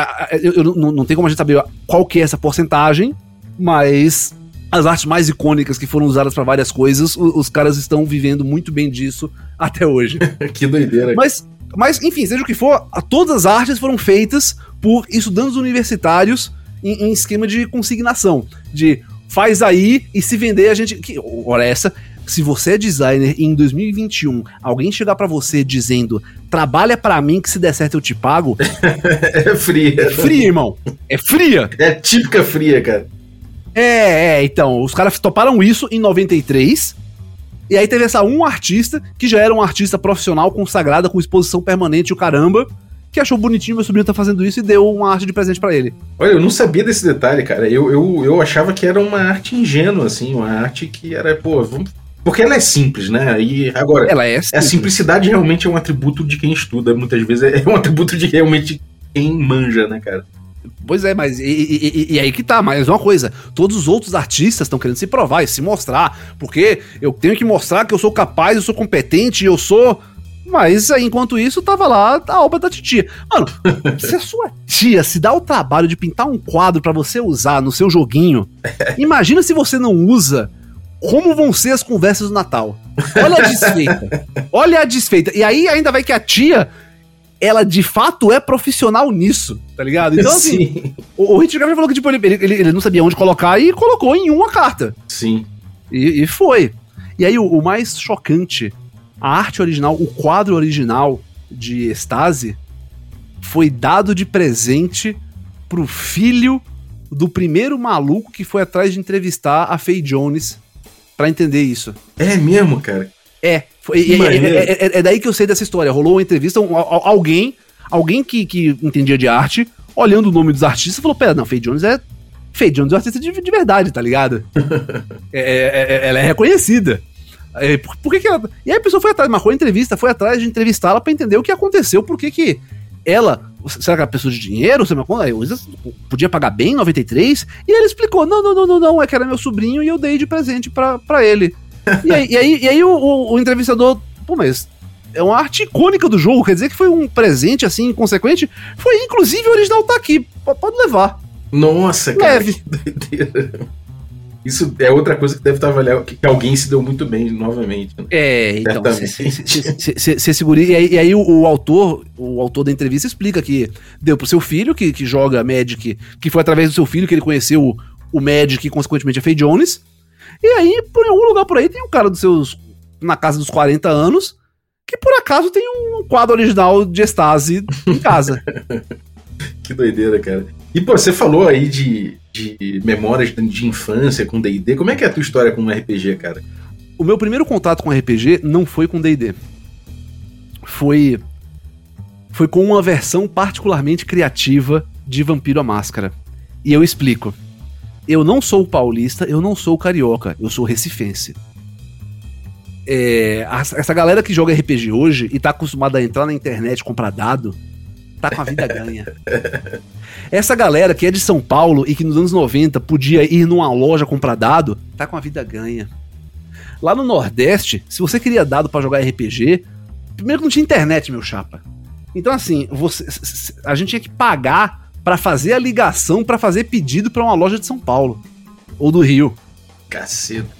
eu, eu, não, não tem como a gente saber qual que é essa porcentagem, mas as artes mais icônicas que foram usadas para várias coisas, os, os, caras estão vivendo muito bem disso (laughs) até hoje. (laughs) que doideira. Mas, mas, enfim, seja o que for, todas as artes foram feitas por estudantes universitários em, em esquema de consignação. De faz aí e se vender a gente. Que, ora, essa. Se você é designer e em 2021 alguém chegar para você dizendo trabalha para mim que se der certo eu te pago. (laughs) é fria. É fria, irmão. É fria. É típica fria, cara. É, é, então, os caras toparam isso em 93. E aí teve essa um artista, que já era um artista profissional consagrada com exposição permanente o caramba, que achou bonitinho meu sobrinho tá fazendo isso e deu uma arte de presente para ele. Olha, eu não sabia desse detalhe, cara. Eu, eu, eu achava que era uma arte ingênua, assim, uma arte que era, pô, vamos porque ela é simples, né? E agora, ela é simples. a simplicidade realmente é um atributo de quem estuda, muitas vezes é (laughs) um atributo de realmente quem manja, né, cara? Pois é, mas e, e, e, aí que tá, mais uma coisa. Todos os outros artistas estão querendo se provar e se mostrar. Porque eu tenho que mostrar que eu sou capaz, eu sou competente, eu sou. Mas enquanto isso, tava lá a obra da titia. Mano, (laughs) se a sua tia se dá o trabalho de pintar um quadro para você usar no seu joguinho, (laughs) imagina se você não usa como vão ser as conversas do Natal. Olha a desfeita. Olha a desfeita. E aí ainda vai que a tia ela de fato é profissional nisso, tá ligado? Então, assim, Sim. o, o Hit falou que tipo, ele, ele, ele, não sabia onde colocar e colocou em uma carta. Sim. E, e foi. E aí, o, o, mais chocante, a arte original, o quadro original de Estase foi dado de presente pro filho do primeiro maluco que foi atrás de entrevistar a Faye Jones para entender isso. É mesmo, cara? É, foi, é, é, é, é, daí que eu sei dessa história. Rolou uma entrevista, um, alguém, alguém que, que entendia de arte, olhando o nome dos artistas, falou: Pera, não, Faye Jones é. Faye Jones é um artista de, de verdade, tá ligado? (laughs) ela é reconhecida. Por, por, que, que ela. E aí a pessoa foi atrás, marcou a entrevista, foi atrás de entrevistá-la para entender o que aconteceu, por que que ela. Será que ela pessoa de dinheiro? Você podia pagar bem 93? E ele explicou: não, não, não, não, não, é que era meu sobrinho e eu dei de presente para ele (laughs) e aí, e aí, e aí o, o, o, entrevistador, pô, mas é uma arte icônica do jogo, quer dizer que foi um presente assim, inconsequente? Foi, inclusive, o original tá aqui, pode levar. Nossa, cara, Leve. que doideira. Isso é outra coisa que deve estar avaliando, que, alguém se deu muito bem novamente. Né? É, então, você segura. E aí, e aí o, o, autor, o autor da entrevista explica que deu pro seu filho, que, que joga Magic, que foi através do seu filho que ele conheceu o, o Magic e, consequentemente, a Faye Jones. E aí, por algum lugar por aí, tem um cara dos seus. na casa dos 40 anos, que por acaso tem um quadro original de Estase em casa. (laughs) que doideira, cara. E, pô, você falou aí de, de memórias de infância com DD. Como é que é a tua história com RPG, cara? O meu primeiro contato com RPG não foi com DD. Foi. Foi com uma versão particularmente criativa de Vampiro à Máscara. E eu explico eu não sou paulista, eu não sou carioca, eu sou recifense. É, essa galera que joga RPG hoje e tá acostumada a entrar na internet comprar dado, tá com a vida ganha. Essa galera que é de São Paulo e que nos anos 90 podia ir numa loja comprar dado, tá com a vida ganha. Lá no Nordeste, se você queria dado para jogar RPG, primeiro não tinha internet, meu chapa. Então assim, você, a gente tinha que pagar para fazer a ligação para fazer pedido para uma loja de São Paulo ou do Rio. Cacete.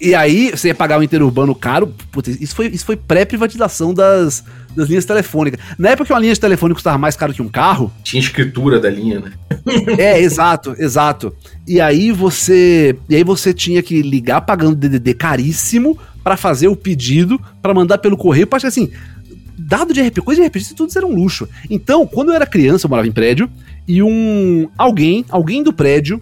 E aí, você ia pagar o interurbano caro. Putz, isso foi, isso foi pré-privatização das, das linhas telefônicas. Na época que uma linha de telefone custava mais caro que um carro. Tinha escritura da linha, né? (laughs) é, exato, exato. E aí você. E aí você tinha que ligar pagando DDD caríssimo para fazer o pedido, para mandar pelo correio. Porque assim, dado de RPG, coisa de RPG, tudo era um luxo. Então, quando eu era criança, eu morava em prédio, e um alguém, alguém do prédio,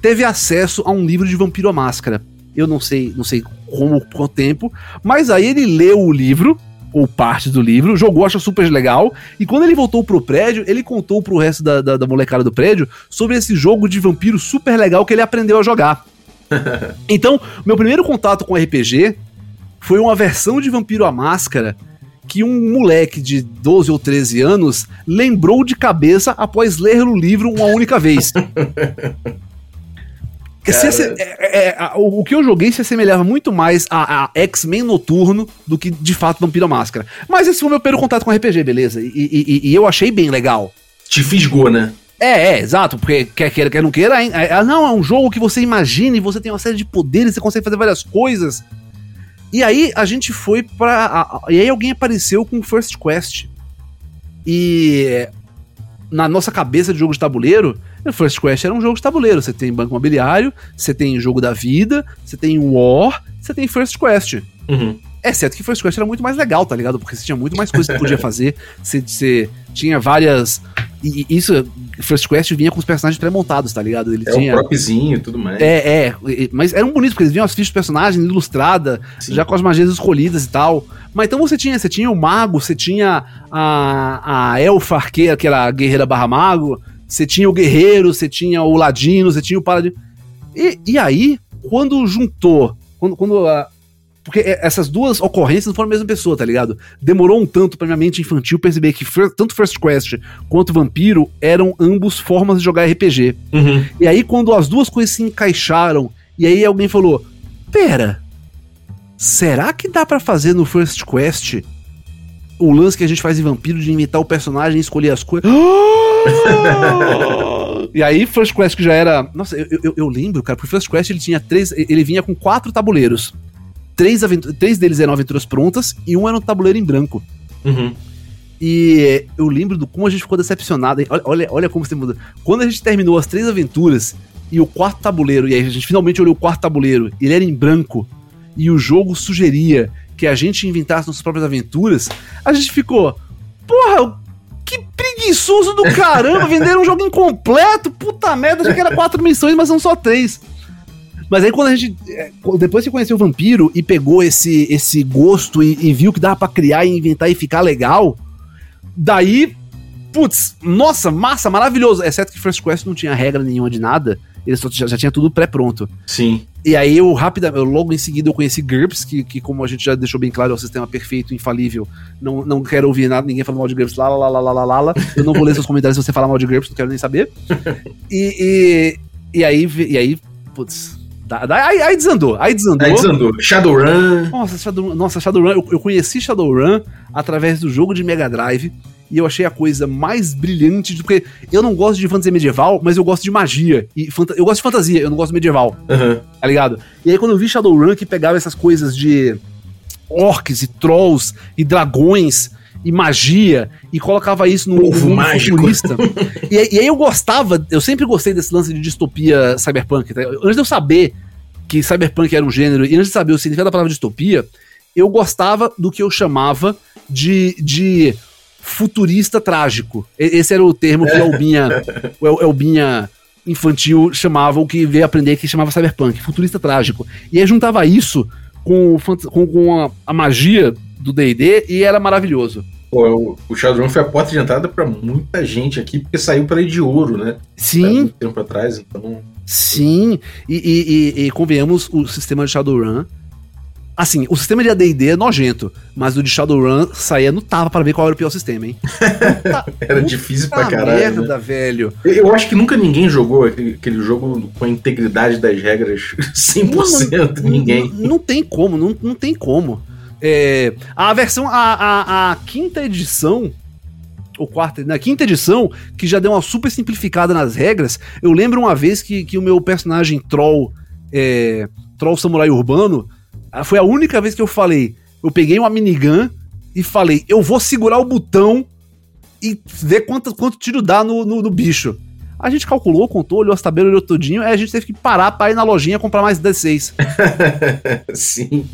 teve acesso a um livro de Vampiro à Máscara. Eu não sei, não sei como, quanto tempo, mas aí ele leu o livro, ou parte do livro, jogou, achou super legal, e quando ele voltou pro prédio, ele contou pro resto da, da, da molecada do prédio sobre esse jogo de vampiro super legal que ele aprendeu a jogar. (laughs) então, meu primeiro contato com RPG foi uma versão de Vampiro à Máscara que um moleque de 12 ou 13 anos lembrou de cabeça após ler o livro uma única vez. (laughs) Se, é, é, é, o, o, que eu joguei se assemelhava muito mais a, a X-Men Noturno do que de fato Vampiro Máscara. Mas esse foi o meu primeiro contato com RPG, beleza? E, e, e, eu achei bem legal. Te fisgou, né? É, é, exato, porque quer queira, quer não queira, é, é, não, é um jogo que você imagina e você tem uma série de poderes, você consegue fazer várias coisas. E aí a gente foi pra. e aí alguém apareceu com o First Quest. E na nossa cabeça de jogo de tabuleiro, o First Quest era um jogo de tabuleiro. Você tem Banco Imobiliário, você tem Jogo da Vida, você tem War, você tem First Quest. Uhum. É certo que First Quest era muito mais legal, tá ligado? Porque você tinha muito mais coisas que podia fazer. (laughs) Você, você tinha várias. E, isso, First Quest vinha com os personagens pré-montados, tá ligado? Ele é tinha. Um propzinho e tudo mais. É, é. Mas eram bonitos, porque eles vinham as fichas de personagens ilustradas, já com as magias escolhidas e tal. Mas então você tinha, você tinha o mago, você tinha a, a elfa arqueira, que era a guerreira barra mago, você tinha o guerreiro, você tinha o ladino, você tinha o paladino. E, e aí, quando juntou, quando, quando a, Porque é, essas duas ocorrências não foram a mesma pessoa, tá ligado? Demorou um tanto pra minha mente infantil perceber que tanto First Quest quanto Vampiro eram ambos formas de jogar RPG. Uhum. E aí, quando as duas coisas se encaixaram, e aí alguém falou: Pera, será que dá pra fazer no First Quest o lance que a gente faz em Vampiro de imitar o personagem e escolher as coisas? (gasps) (gasps) (gasps) (laughs) e aí, First Quest que já era. Nossa, eu, eu, eu lembro, cara, porque First Quest ele tinha três. Ele vinha com quatro tabuleiros. Três, aventu- três deles eram aventuras prontas e um era um tabuleiro em branco. Uhum. E eu lembro do como a gente ficou decepcionado. hein? Olha, olha, olha como você muda. Quando a gente terminou as três aventuras e o quarto tabuleiro, e aí a gente finalmente olhou o quarto tabuleiro, ele era em branco, e o jogo sugeria que a gente inventasse nossas próprias aventuras, a gente ficou. Porra, que preguiçoso do caramba! Venderam um jogo incompleto! Puta merda, achei que era quatro missões, mas são só três. Mas aí quando a gente. é, Depois que conheceu o vampiro e pegou esse, esse gosto e, e viu que dava pra criar e inventar e ficar legal, daí. Putz, nossa, massa, maravilhoso. Exceto que First Quest não tinha regra nenhuma de nada. Ele já, já tinha tudo pré-pronto. Sim. E aí eu rapidamente, logo em seguida eu conheci GURPS, que, que como a gente já deixou bem claro, é o sistema perfeito, infalível. Não, não quero ouvir nada, ninguém falando mal de GURPS, lá, lá, lá, lá, lá, lá, lá. Eu não vou ler seus comentários se você falar mal de GURPS, não quero nem saber. E, e, e aí, e aí, putz, aí, aí desandou, aí desandou. Aí desandou. Shadowrun. Nossa, Shadowrun, nossa, Shadowrun, eu, eu conheci Shadowrun através do jogo de Mega Drive e eu achei a coisa mais brilhante, porque eu não gosto de fantasia medieval, mas eu gosto de magia. E eu gosto de fantasia, eu não gosto de medieval, Uhum. tá ligado? E aí quando eu vi Shadowrun que pegava essas coisas de orcs e trolls e dragões e magia e colocava isso no Povo mundo mágico. futurista. (laughs) e, aí- e aí eu gostava, eu sempre gostei desse lance de distopia cyberpunk. tá? Antes de eu saber que cyberpunk era um gênero e antes de saber o significado da palavra distopia, eu gostava do que eu chamava de, de futurista trágico. Esse era o termo que o Elbinha, o El- Elbinha infantil chamava, o que veio aprender que chamava cyberpunk, futurista trágico. E aí juntava isso com, com, com a, a magia do D&D e era maravilhoso. Pô, o, o Shadowrun foi a porta de entrada pra muita gente aqui, porque saiu Lei de Ouro, né? Há Sim, muito tempo atrás, então. sim. E, e, e, e convenhamos, o sistema de Shadowrun... Assim, o sistema de AD&D é nojento, mas o de Shadowrun saía no tapa para ver qual era o pior sistema, hein? Puta- (laughs) Era puta difícil pra caralho. merda, né? velho. Eu- Eu acho que nunca ninguém jogou aquele, aquele jogo com a integridade das regras (laughs) 100%. ninguém. Não, não tem como, não, não tem como. É, a versão, a, a, a quinta edição, ou quarta, na quinta edição, que já deu uma super simplificada nas regras, eu lembro uma vez que, que o meu personagem troll, é, troll samurai urbano, foi a única vez que eu falei, eu peguei uma minigun e falei, eu vou segurar o botão e ver quanto, quanto tiro dá no, no, no bicho. A gente calculou, contou, olhou as tabelas, olhou tudinho, aí a gente teve que parar pra ir na lojinha comprar mais 16. (laughs) Sim.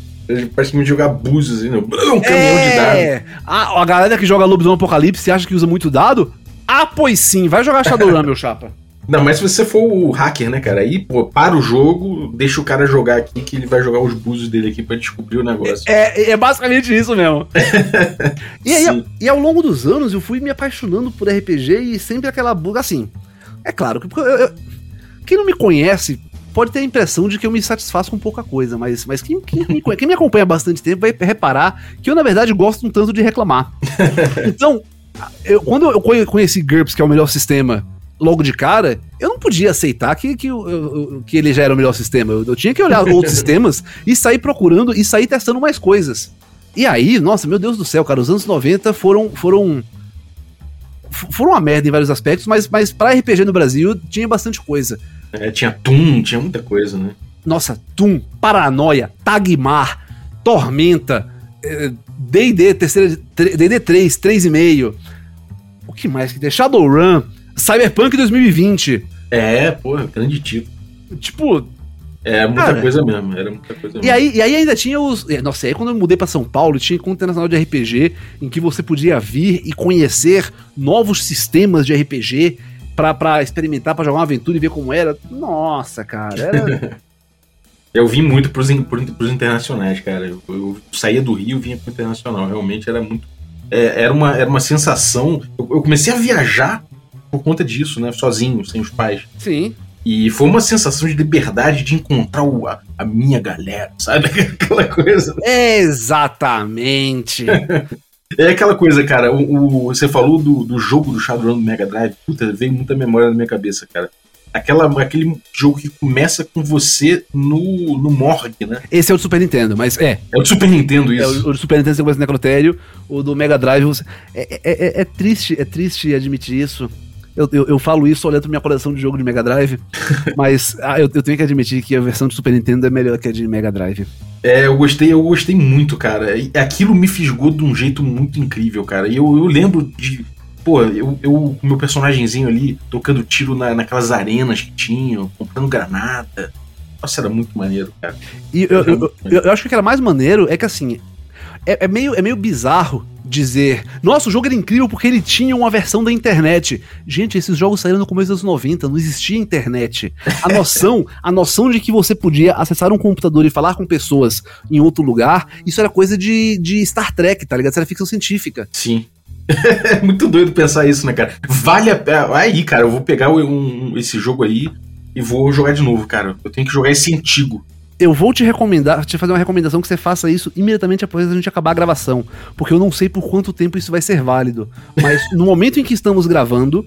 Praticamente jogar búzios, assim, não. um caminhão de dados. É. A, a galera que joga Lobisomem Apocalipse acha que usa muito dado? Ah, pois sim, vai jogar Shadowrun, (laughs) meu chapa. Não, mas se você for o hacker, né, cara? Aí, pô, para o jogo, deixa o cara jogar aqui, que ele vai jogar os búzios dele aqui pra descobrir o negócio. É, é basicamente isso mesmo. (laughs) e, aí, e ao longo dos anos eu fui me apaixonando por RPG e sempre aquela buga assim. É claro que eu- eu- quem não me conhece pode ter a impressão de que eu me satisfaço com pouca coisa, mas, mas quem, quem me, quem me acompanha há bastante tempo vai reparar que eu, na verdade, gosto um tanto de reclamar. (laughs) então, eu- quando eu conhe- conheci GURPS, que é o melhor sistema, logo de cara, eu não podia aceitar que, que, eu- que ele já era o melhor sistema. Eu, eu tinha que olhar (laughs) outros sistemas e sair procurando e sair testando mais coisas. E aí, nossa, meu Deus do céu, cara, os anos 90 foram. foram foram uma merda em vários aspectos, mas, mas pra RPG no Brasil tinha bastante coisa. É, tinha Toon, tinha muita coisa, né? Nossa, Toon, Paranoia, Tagmar, Tormenta, D&D, terceira, tre- D&D 3, 3,5. O que mais que tem? Shadowrun, Cyberpunk 2020. É, porra, grande título. Tipo, É muita Cara, coisa mesmo, era muita coisa e mesmo. aí, e aí ainda tinha os... eh, Nossa, aí quando eu mudei pra São Paulo, tinha encontro internacional de RPG, em que você podia vir e conhecer novos sistemas de RPG pra, pra experimentar, pra jogar uma aventura e ver como era. Nossa, cara, era... (laughs) Eu vim muito pros, in- pro- pros internacionais, cara. Eu, eu saía do Rio e vinha pro internacional. Realmente era muito. é, era, uma, era uma sensação. Eu, eu comecei a viajar por conta disso, né? Sozinho, sem os pais. Sim. E foi uma sensação de liberdade de encontrar o, a, a, minha galera, sabe? (laughs) Aquela coisa. Exatamente. (laughs) é aquela coisa, cara. O, o, você falou do, do jogo do Shadowrun do Mega Drive. Puta, veio muita memória na minha cabeça, cara aquela, aquele jogo que começa com você no, no morgue, né? Esse é o do Super Nintendo, mas é. É o do Super Nintendo isso. É, o, o do Super Nintendo você começa no necrotério, o do Mega Drive. Você... É, é, é, é, triste, é triste admitir isso. Eu, eu, eu, falo isso olhando pra minha coleção de jogo de Mega Drive, (laughs) mas ah, eu, eu, tenho que admitir que a versão do Super Nintendo é melhor que a de Mega Drive. É, eu gostei, eu gostei muito, cara. Aquilo me fisgou de um jeito muito incrível, cara. E eu, eu lembro de pô, eu, eu meu personagemzinho ali, tocando tiro na, naquelas arenas que tinham, comprando granada. Nossa, era muito maneiro, cara. E eu, eu, eu, eu acho que o que era mais maneiro é que assim. É, é, meio, é meio bizarro dizer, nossa, o jogo era incrível porque ele tinha uma versão da internet. Gente, esses jogos saíram no começo dos 90, não existia internet. A (laughs) noção, a noção de que você podia acessar um computador e falar com pessoas em outro lugar, isso era coisa de, de Star Trek, tá ligado? Isso era ficção científica. Sim. (laughs) É muito doido pensar isso, né, cara? Vale a pena. Aí, cara, eu vou pegar um, esse jogo aí e vou jogar de novo, cara. Eu tenho que jogar esse antigo. Eu vou te recomendar, te fazer uma recomendação que você faça isso imediatamente após a gente acabar a gravação. Porque eu não sei por quanto tempo isso vai ser válido. Mas no momento em que estamos gravando,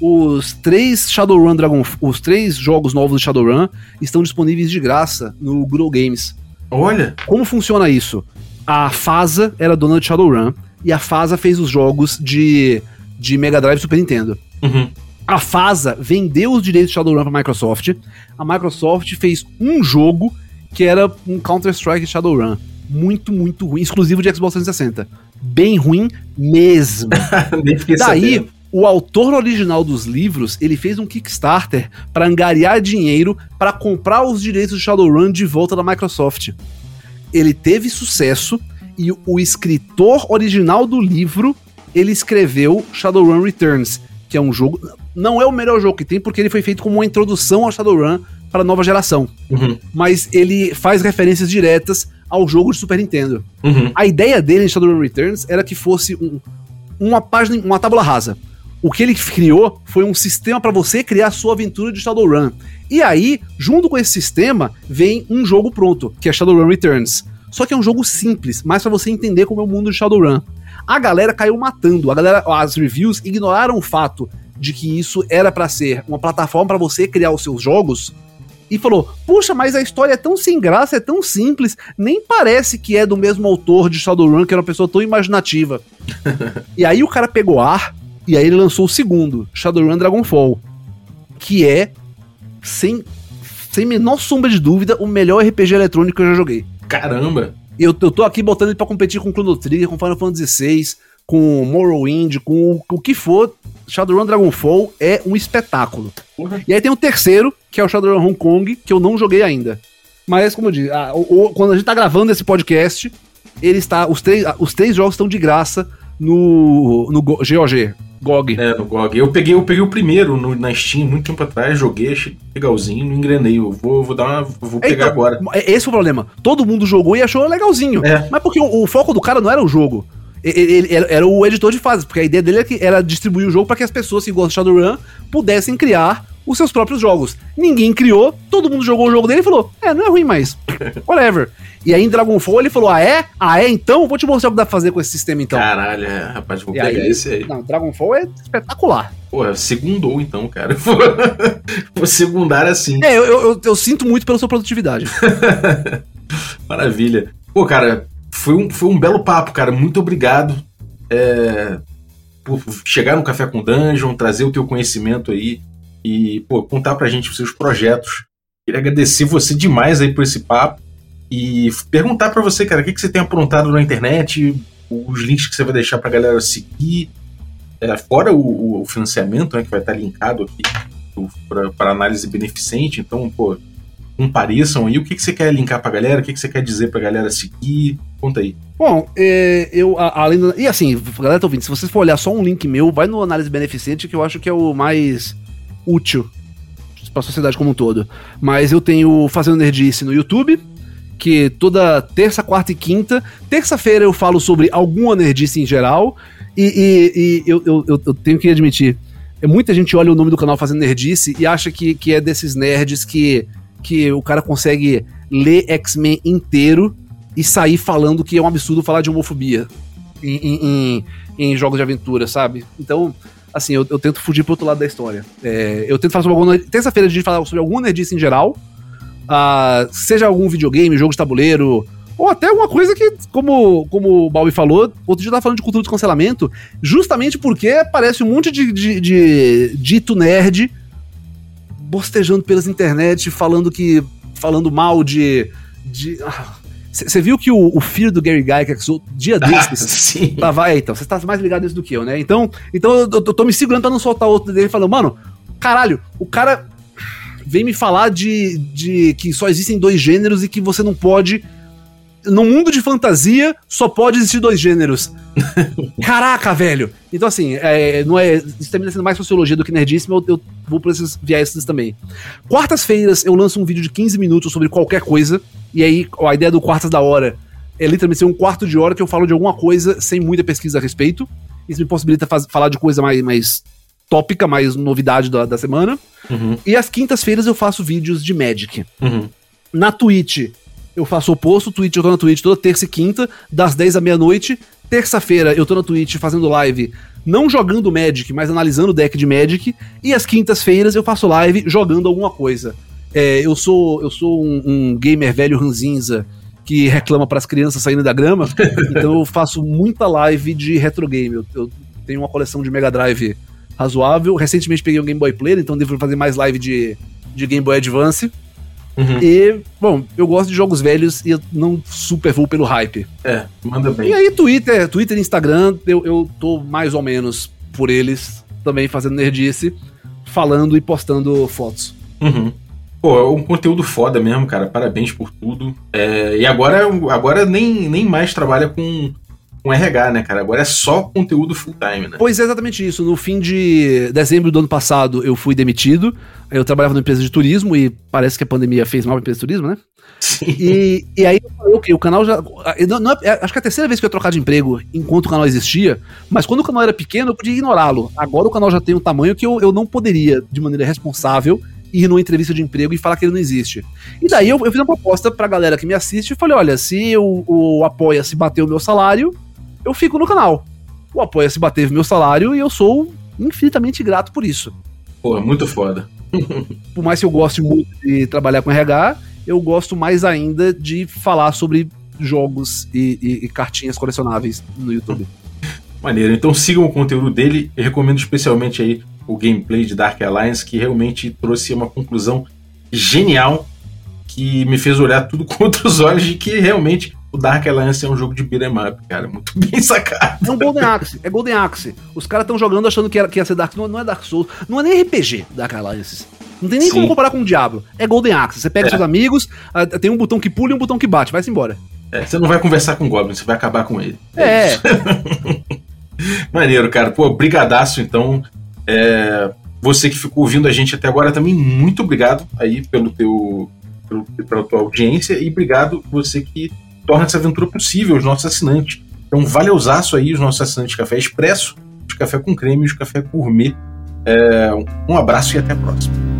os três Shadowrun Dragon. Os três jogos novos do Shadowrun estão disponíveis de graça no Google Games. Olha! Como funciona isso? A FASA era dona de Shadowrun e a FASA fez os jogos de, de Mega Drive e Super Nintendo. Uhum. A FASA vendeu os direitos de Shadowrun para a Microsoft. A Microsoft fez um jogo que era um Counter-Strike Shadowrun. Muito, muito ruim, exclusivo de Xbox 360. Bem ruim mesmo. (laughs) Daí, sabendo. o autor original dos livros, ele fez um Kickstarter para angariar dinheiro para comprar os direitos de Shadowrun de volta da Microsoft. Ele teve sucesso e o escritor original do livro, ele escreveu Shadowrun Returns, que é um jogo. Não é o melhor jogo que tem, porque ele foi feito como uma introdução ao Shadowrun para a nova geração. Uhum. Mas ele faz referências diretas ao jogo de Super Nintendo. Uhum. A ideia dele em Shadowrun Returns era que fosse um, uma página, uma tábula rasa. O que ele criou foi um sistema para você criar a sua aventura de Shadowrun. E aí, junto com esse sistema, vem um jogo pronto, que é Shadowrun Returns. Só que é um jogo simples, mas para você entender como é o mundo de Shadowrun. A galera caiu matando, a galera, as reviews ignoraram o fato de que isso era para ser uma plataforma para você criar os seus jogos e falou: Puxa, mas a história é tão sem graça, é tão simples, nem parece que é do mesmo autor de Shadowrun, que era uma pessoa tão imaginativa. (laughs) e aí o cara pegou ar e aí ele lançou o segundo, Shadowrun Dragonfall, que é, sem, sem menor sombra de dúvida, o melhor RPG eletrônico que eu já joguei. Caramba! Eu, eu tô aqui botando ele pra competir com Chrono Trigger, com Final Fantasy VI, com Morrowind, com o, o que for. Shadowrun Dragonfall é um espetáculo. Uhum. E aí tem o terceiro, que é o Shadowrun Hong Kong, que eu não joguei ainda. Mas, como eu disse, a, o, quando a gente tá gravando esse podcast, ele está. Os três, os três jogos estão de graça no, no GOG. GOG. É, no GOG. Eu peguei, eu peguei o primeiro no, na Steam muito tempo atrás, joguei, achei legalzinho, não engrenei. Eu vou, vou dar uma. Vou pegar então, agora. É, esse é o problema. Todo mundo jogou e achou legalzinho. É. Mas porque o, o, foco do cara não era o jogo. Ele, ele, era o editor de fases, porque a ideia dele era, que, era distribuir o jogo para que as pessoas que gostam de Shadowrun pudessem criar os seus próprios jogos. Ninguém criou, todo mundo jogou o jogo dele e falou: É, não é ruim mais. (laughs) Whatever. E aí em Dragonfall ele falou: Ah, é? Ah, é? Então vou te mostrar o que dá pra fazer com esse sistema então. Caralho, é, rapaz, vou e pegar aí, esse aí. Não, Dragonfall é espetacular. Pô, segundou então, cara. (laughs) Vou segundar assim. É, eu, eu, eu, sinto muito pela sua produtividade. (laughs) Maravilha. Pô, cara, foi um, foi um belo papo, cara. Muito obrigado é, por chegar no Café com Dungeon, trazer o teu conhecimento aí e, pô, contar pra gente os seus projetos. Queria agradecer você demais aí por esse papo e perguntar para você, cara, o que, que você tem aprontado na internet, os links que você vai deixar pra galera seguir, é, fora o, o, financiamento, né, que vai estar linkado aqui para análise beneficente, então, pô, compareçam aí. O que, que você quer linkar pra galera? O que, que você quer dizer pra galera seguir? Conta aí. Bom, é, eu, além do, E assim, galera tá ouvindo, se vocês for olhar só um link meu, vai no análise beneficente, que eu acho que é o mais útil para a sociedade como um todo. Mas eu tenho Fazendo Nerdice no YouTube, que toda terça, quarta e quinta. Terça-feira eu falo sobre alguma nerdice em geral. E, e, e eu, eu, eu, tenho que admitir, é, muita gente olha o nome do canal fazendo nerdice e acha que, que é desses nerds que, que o cara consegue ler X-Men inteiro e sair falando que é um absurdo falar de homofobia em, em, em jogos de aventura, sabe? Então, assim, eu, eu, tento fugir pro outro lado da história. É, eu tento falar sobre alguma. Terça-feira a gente fala sobre alguma nerdice em geral. Uh, seja algum videogame, jogo de tabuleiro, ou até uma coisa que, como, como o Balbi falou, outro dia eu tava falando de cultura de cancelamento, justamente porque parece um monte de, de, de dito nerd bostejando pelas internet, falando que. falando mal de. de você viu que o, o, filho do Gary Gygax, o dia desses, (laughs) ah, tava. É, então, você tá mais ligado nisso do que eu, né? Então, então eu, eu tô me segurando pra não soltar outro dele falando, mano, caralho, o cara vem me falar de, de que só existem dois gêneros e que você não pode no mundo de fantasia só pode existir dois gêneros. (laughs) Caraca, velho! Então, assim, é, não é, isso termina sendo mais sociologia do que nerdíssimo, eu, eu vou por esses viés também. Quartas-feiras eu lanço um vídeo de 15 minutos sobre qualquer coisa, e aí a ideia do Quartas da Hora é literalmente ser um quarto de hora que eu falo de alguma coisa sem muita pesquisa a respeito. Isso me possibilita faz, falar de coisa mais, mais tópica, mais novidade da, da semana. Uhum. E às quintas-feiras eu faço vídeos de Magic. Uhum. Na Twitch, eu faço o oposto, Twitch, eu tô na Twitch toda terça e quinta, das 10 à meia-noite. Terça-feira eu tô na Twitch fazendo live, não jogando Magic, mas analisando o deck de Magic. E às quintas-feiras eu faço live jogando alguma coisa. É, eu sou eu sou um, um gamer velho ranzinza que reclama para as crianças saindo da grama, (laughs) então eu faço muita live de retro game. Eu, eu, tenho uma coleção de Mega Drive razoável. Recentemente peguei um Game Boy Player, então devo fazer mais live de, de Game Boy Advance. Uhum. E, bom, eu gosto de jogos velhos e eu não super vou pelo hype. É, manda bem. E aí, Twitter, Twitter e Instagram, eu, eu tô mais ou menos por eles, também fazendo nerdice, falando e postando fotos. Uhum. Pô, é um conteúdo foda mesmo, cara. Parabéns por tudo. É, e agora, agora nem, nem mais trabalha com com RH, né, cara? Agora é só conteúdo full time, né? Pois é, exatamente isso. No fim de dezembro do ano passado, eu fui demitido. Eu trabalhava numa empresa de turismo e parece que a pandemia fez mal pra empresa de turismo, né? Sim. E, e aí eu falei, ok, o canal já. Não, não é, acho que é a terceira vez que eu ia trocar de emprego enquanto o canal existia, mas quando o canal era pequeno, eu podia ignorá-lo. Agora o canal já tem um tamanho que eu, eu não poderia, de maneira responsável, ir numa entrevista de emprego e falar que ele não existe. E daí eu, eu fiz uma proposta pra galera que me assiste e falei: olha, se o, o Apoia-se bater o meu salário, eu fico no canal. O Apoia-se bateve meu salário e eu sou infinitamente grato por isso. Pô, muito foda. (laughs) por mais que eu goste muito de trabalhar com RH, eu gosto mais ainda de falar sobre jogos e, e, e cartinhas colecionáveis no YouTube. (laughs) Maneiro. Então sigam o conteúdo dele. Eu recomendo especialmente aí o gameplay de Dark Alliance, que realmente trouxe uma conclusão genial que me fez olhar tudo (laughs) com outros olhos de que realmente o Dark Alliance é um jogo de beat'em up, cara. Muito (laughs) bem sacado. É um Golden Axe. É Golden Axe. Os caras estão jogando achando que, era, que ia ser Dark não, não é Dark Souls. Não é nem RPG Dark Alliance. Não tem nem Sim. como comparar com o Diablo. É Golden Axe. Você pega é. seus amigos, tem um botão que pula e um botão que bate. Vai-se embora. É, você não vai conversar com o Goblin, você vai acabar com ele. É. é. (laughs) Maneiro, cara. Pô, brigadaço, então. É, você que ficou ouvindo a gente até agora também, muito obrigado aí pelo teu, pelo, pela tua audiência e obrigado você que torna essa aventura possível, os nossos assinantes. Então, vale usaço aí os nossos assinantes de café expresso, de café com creme e de café gourmet. É, um abraço e até a próxima.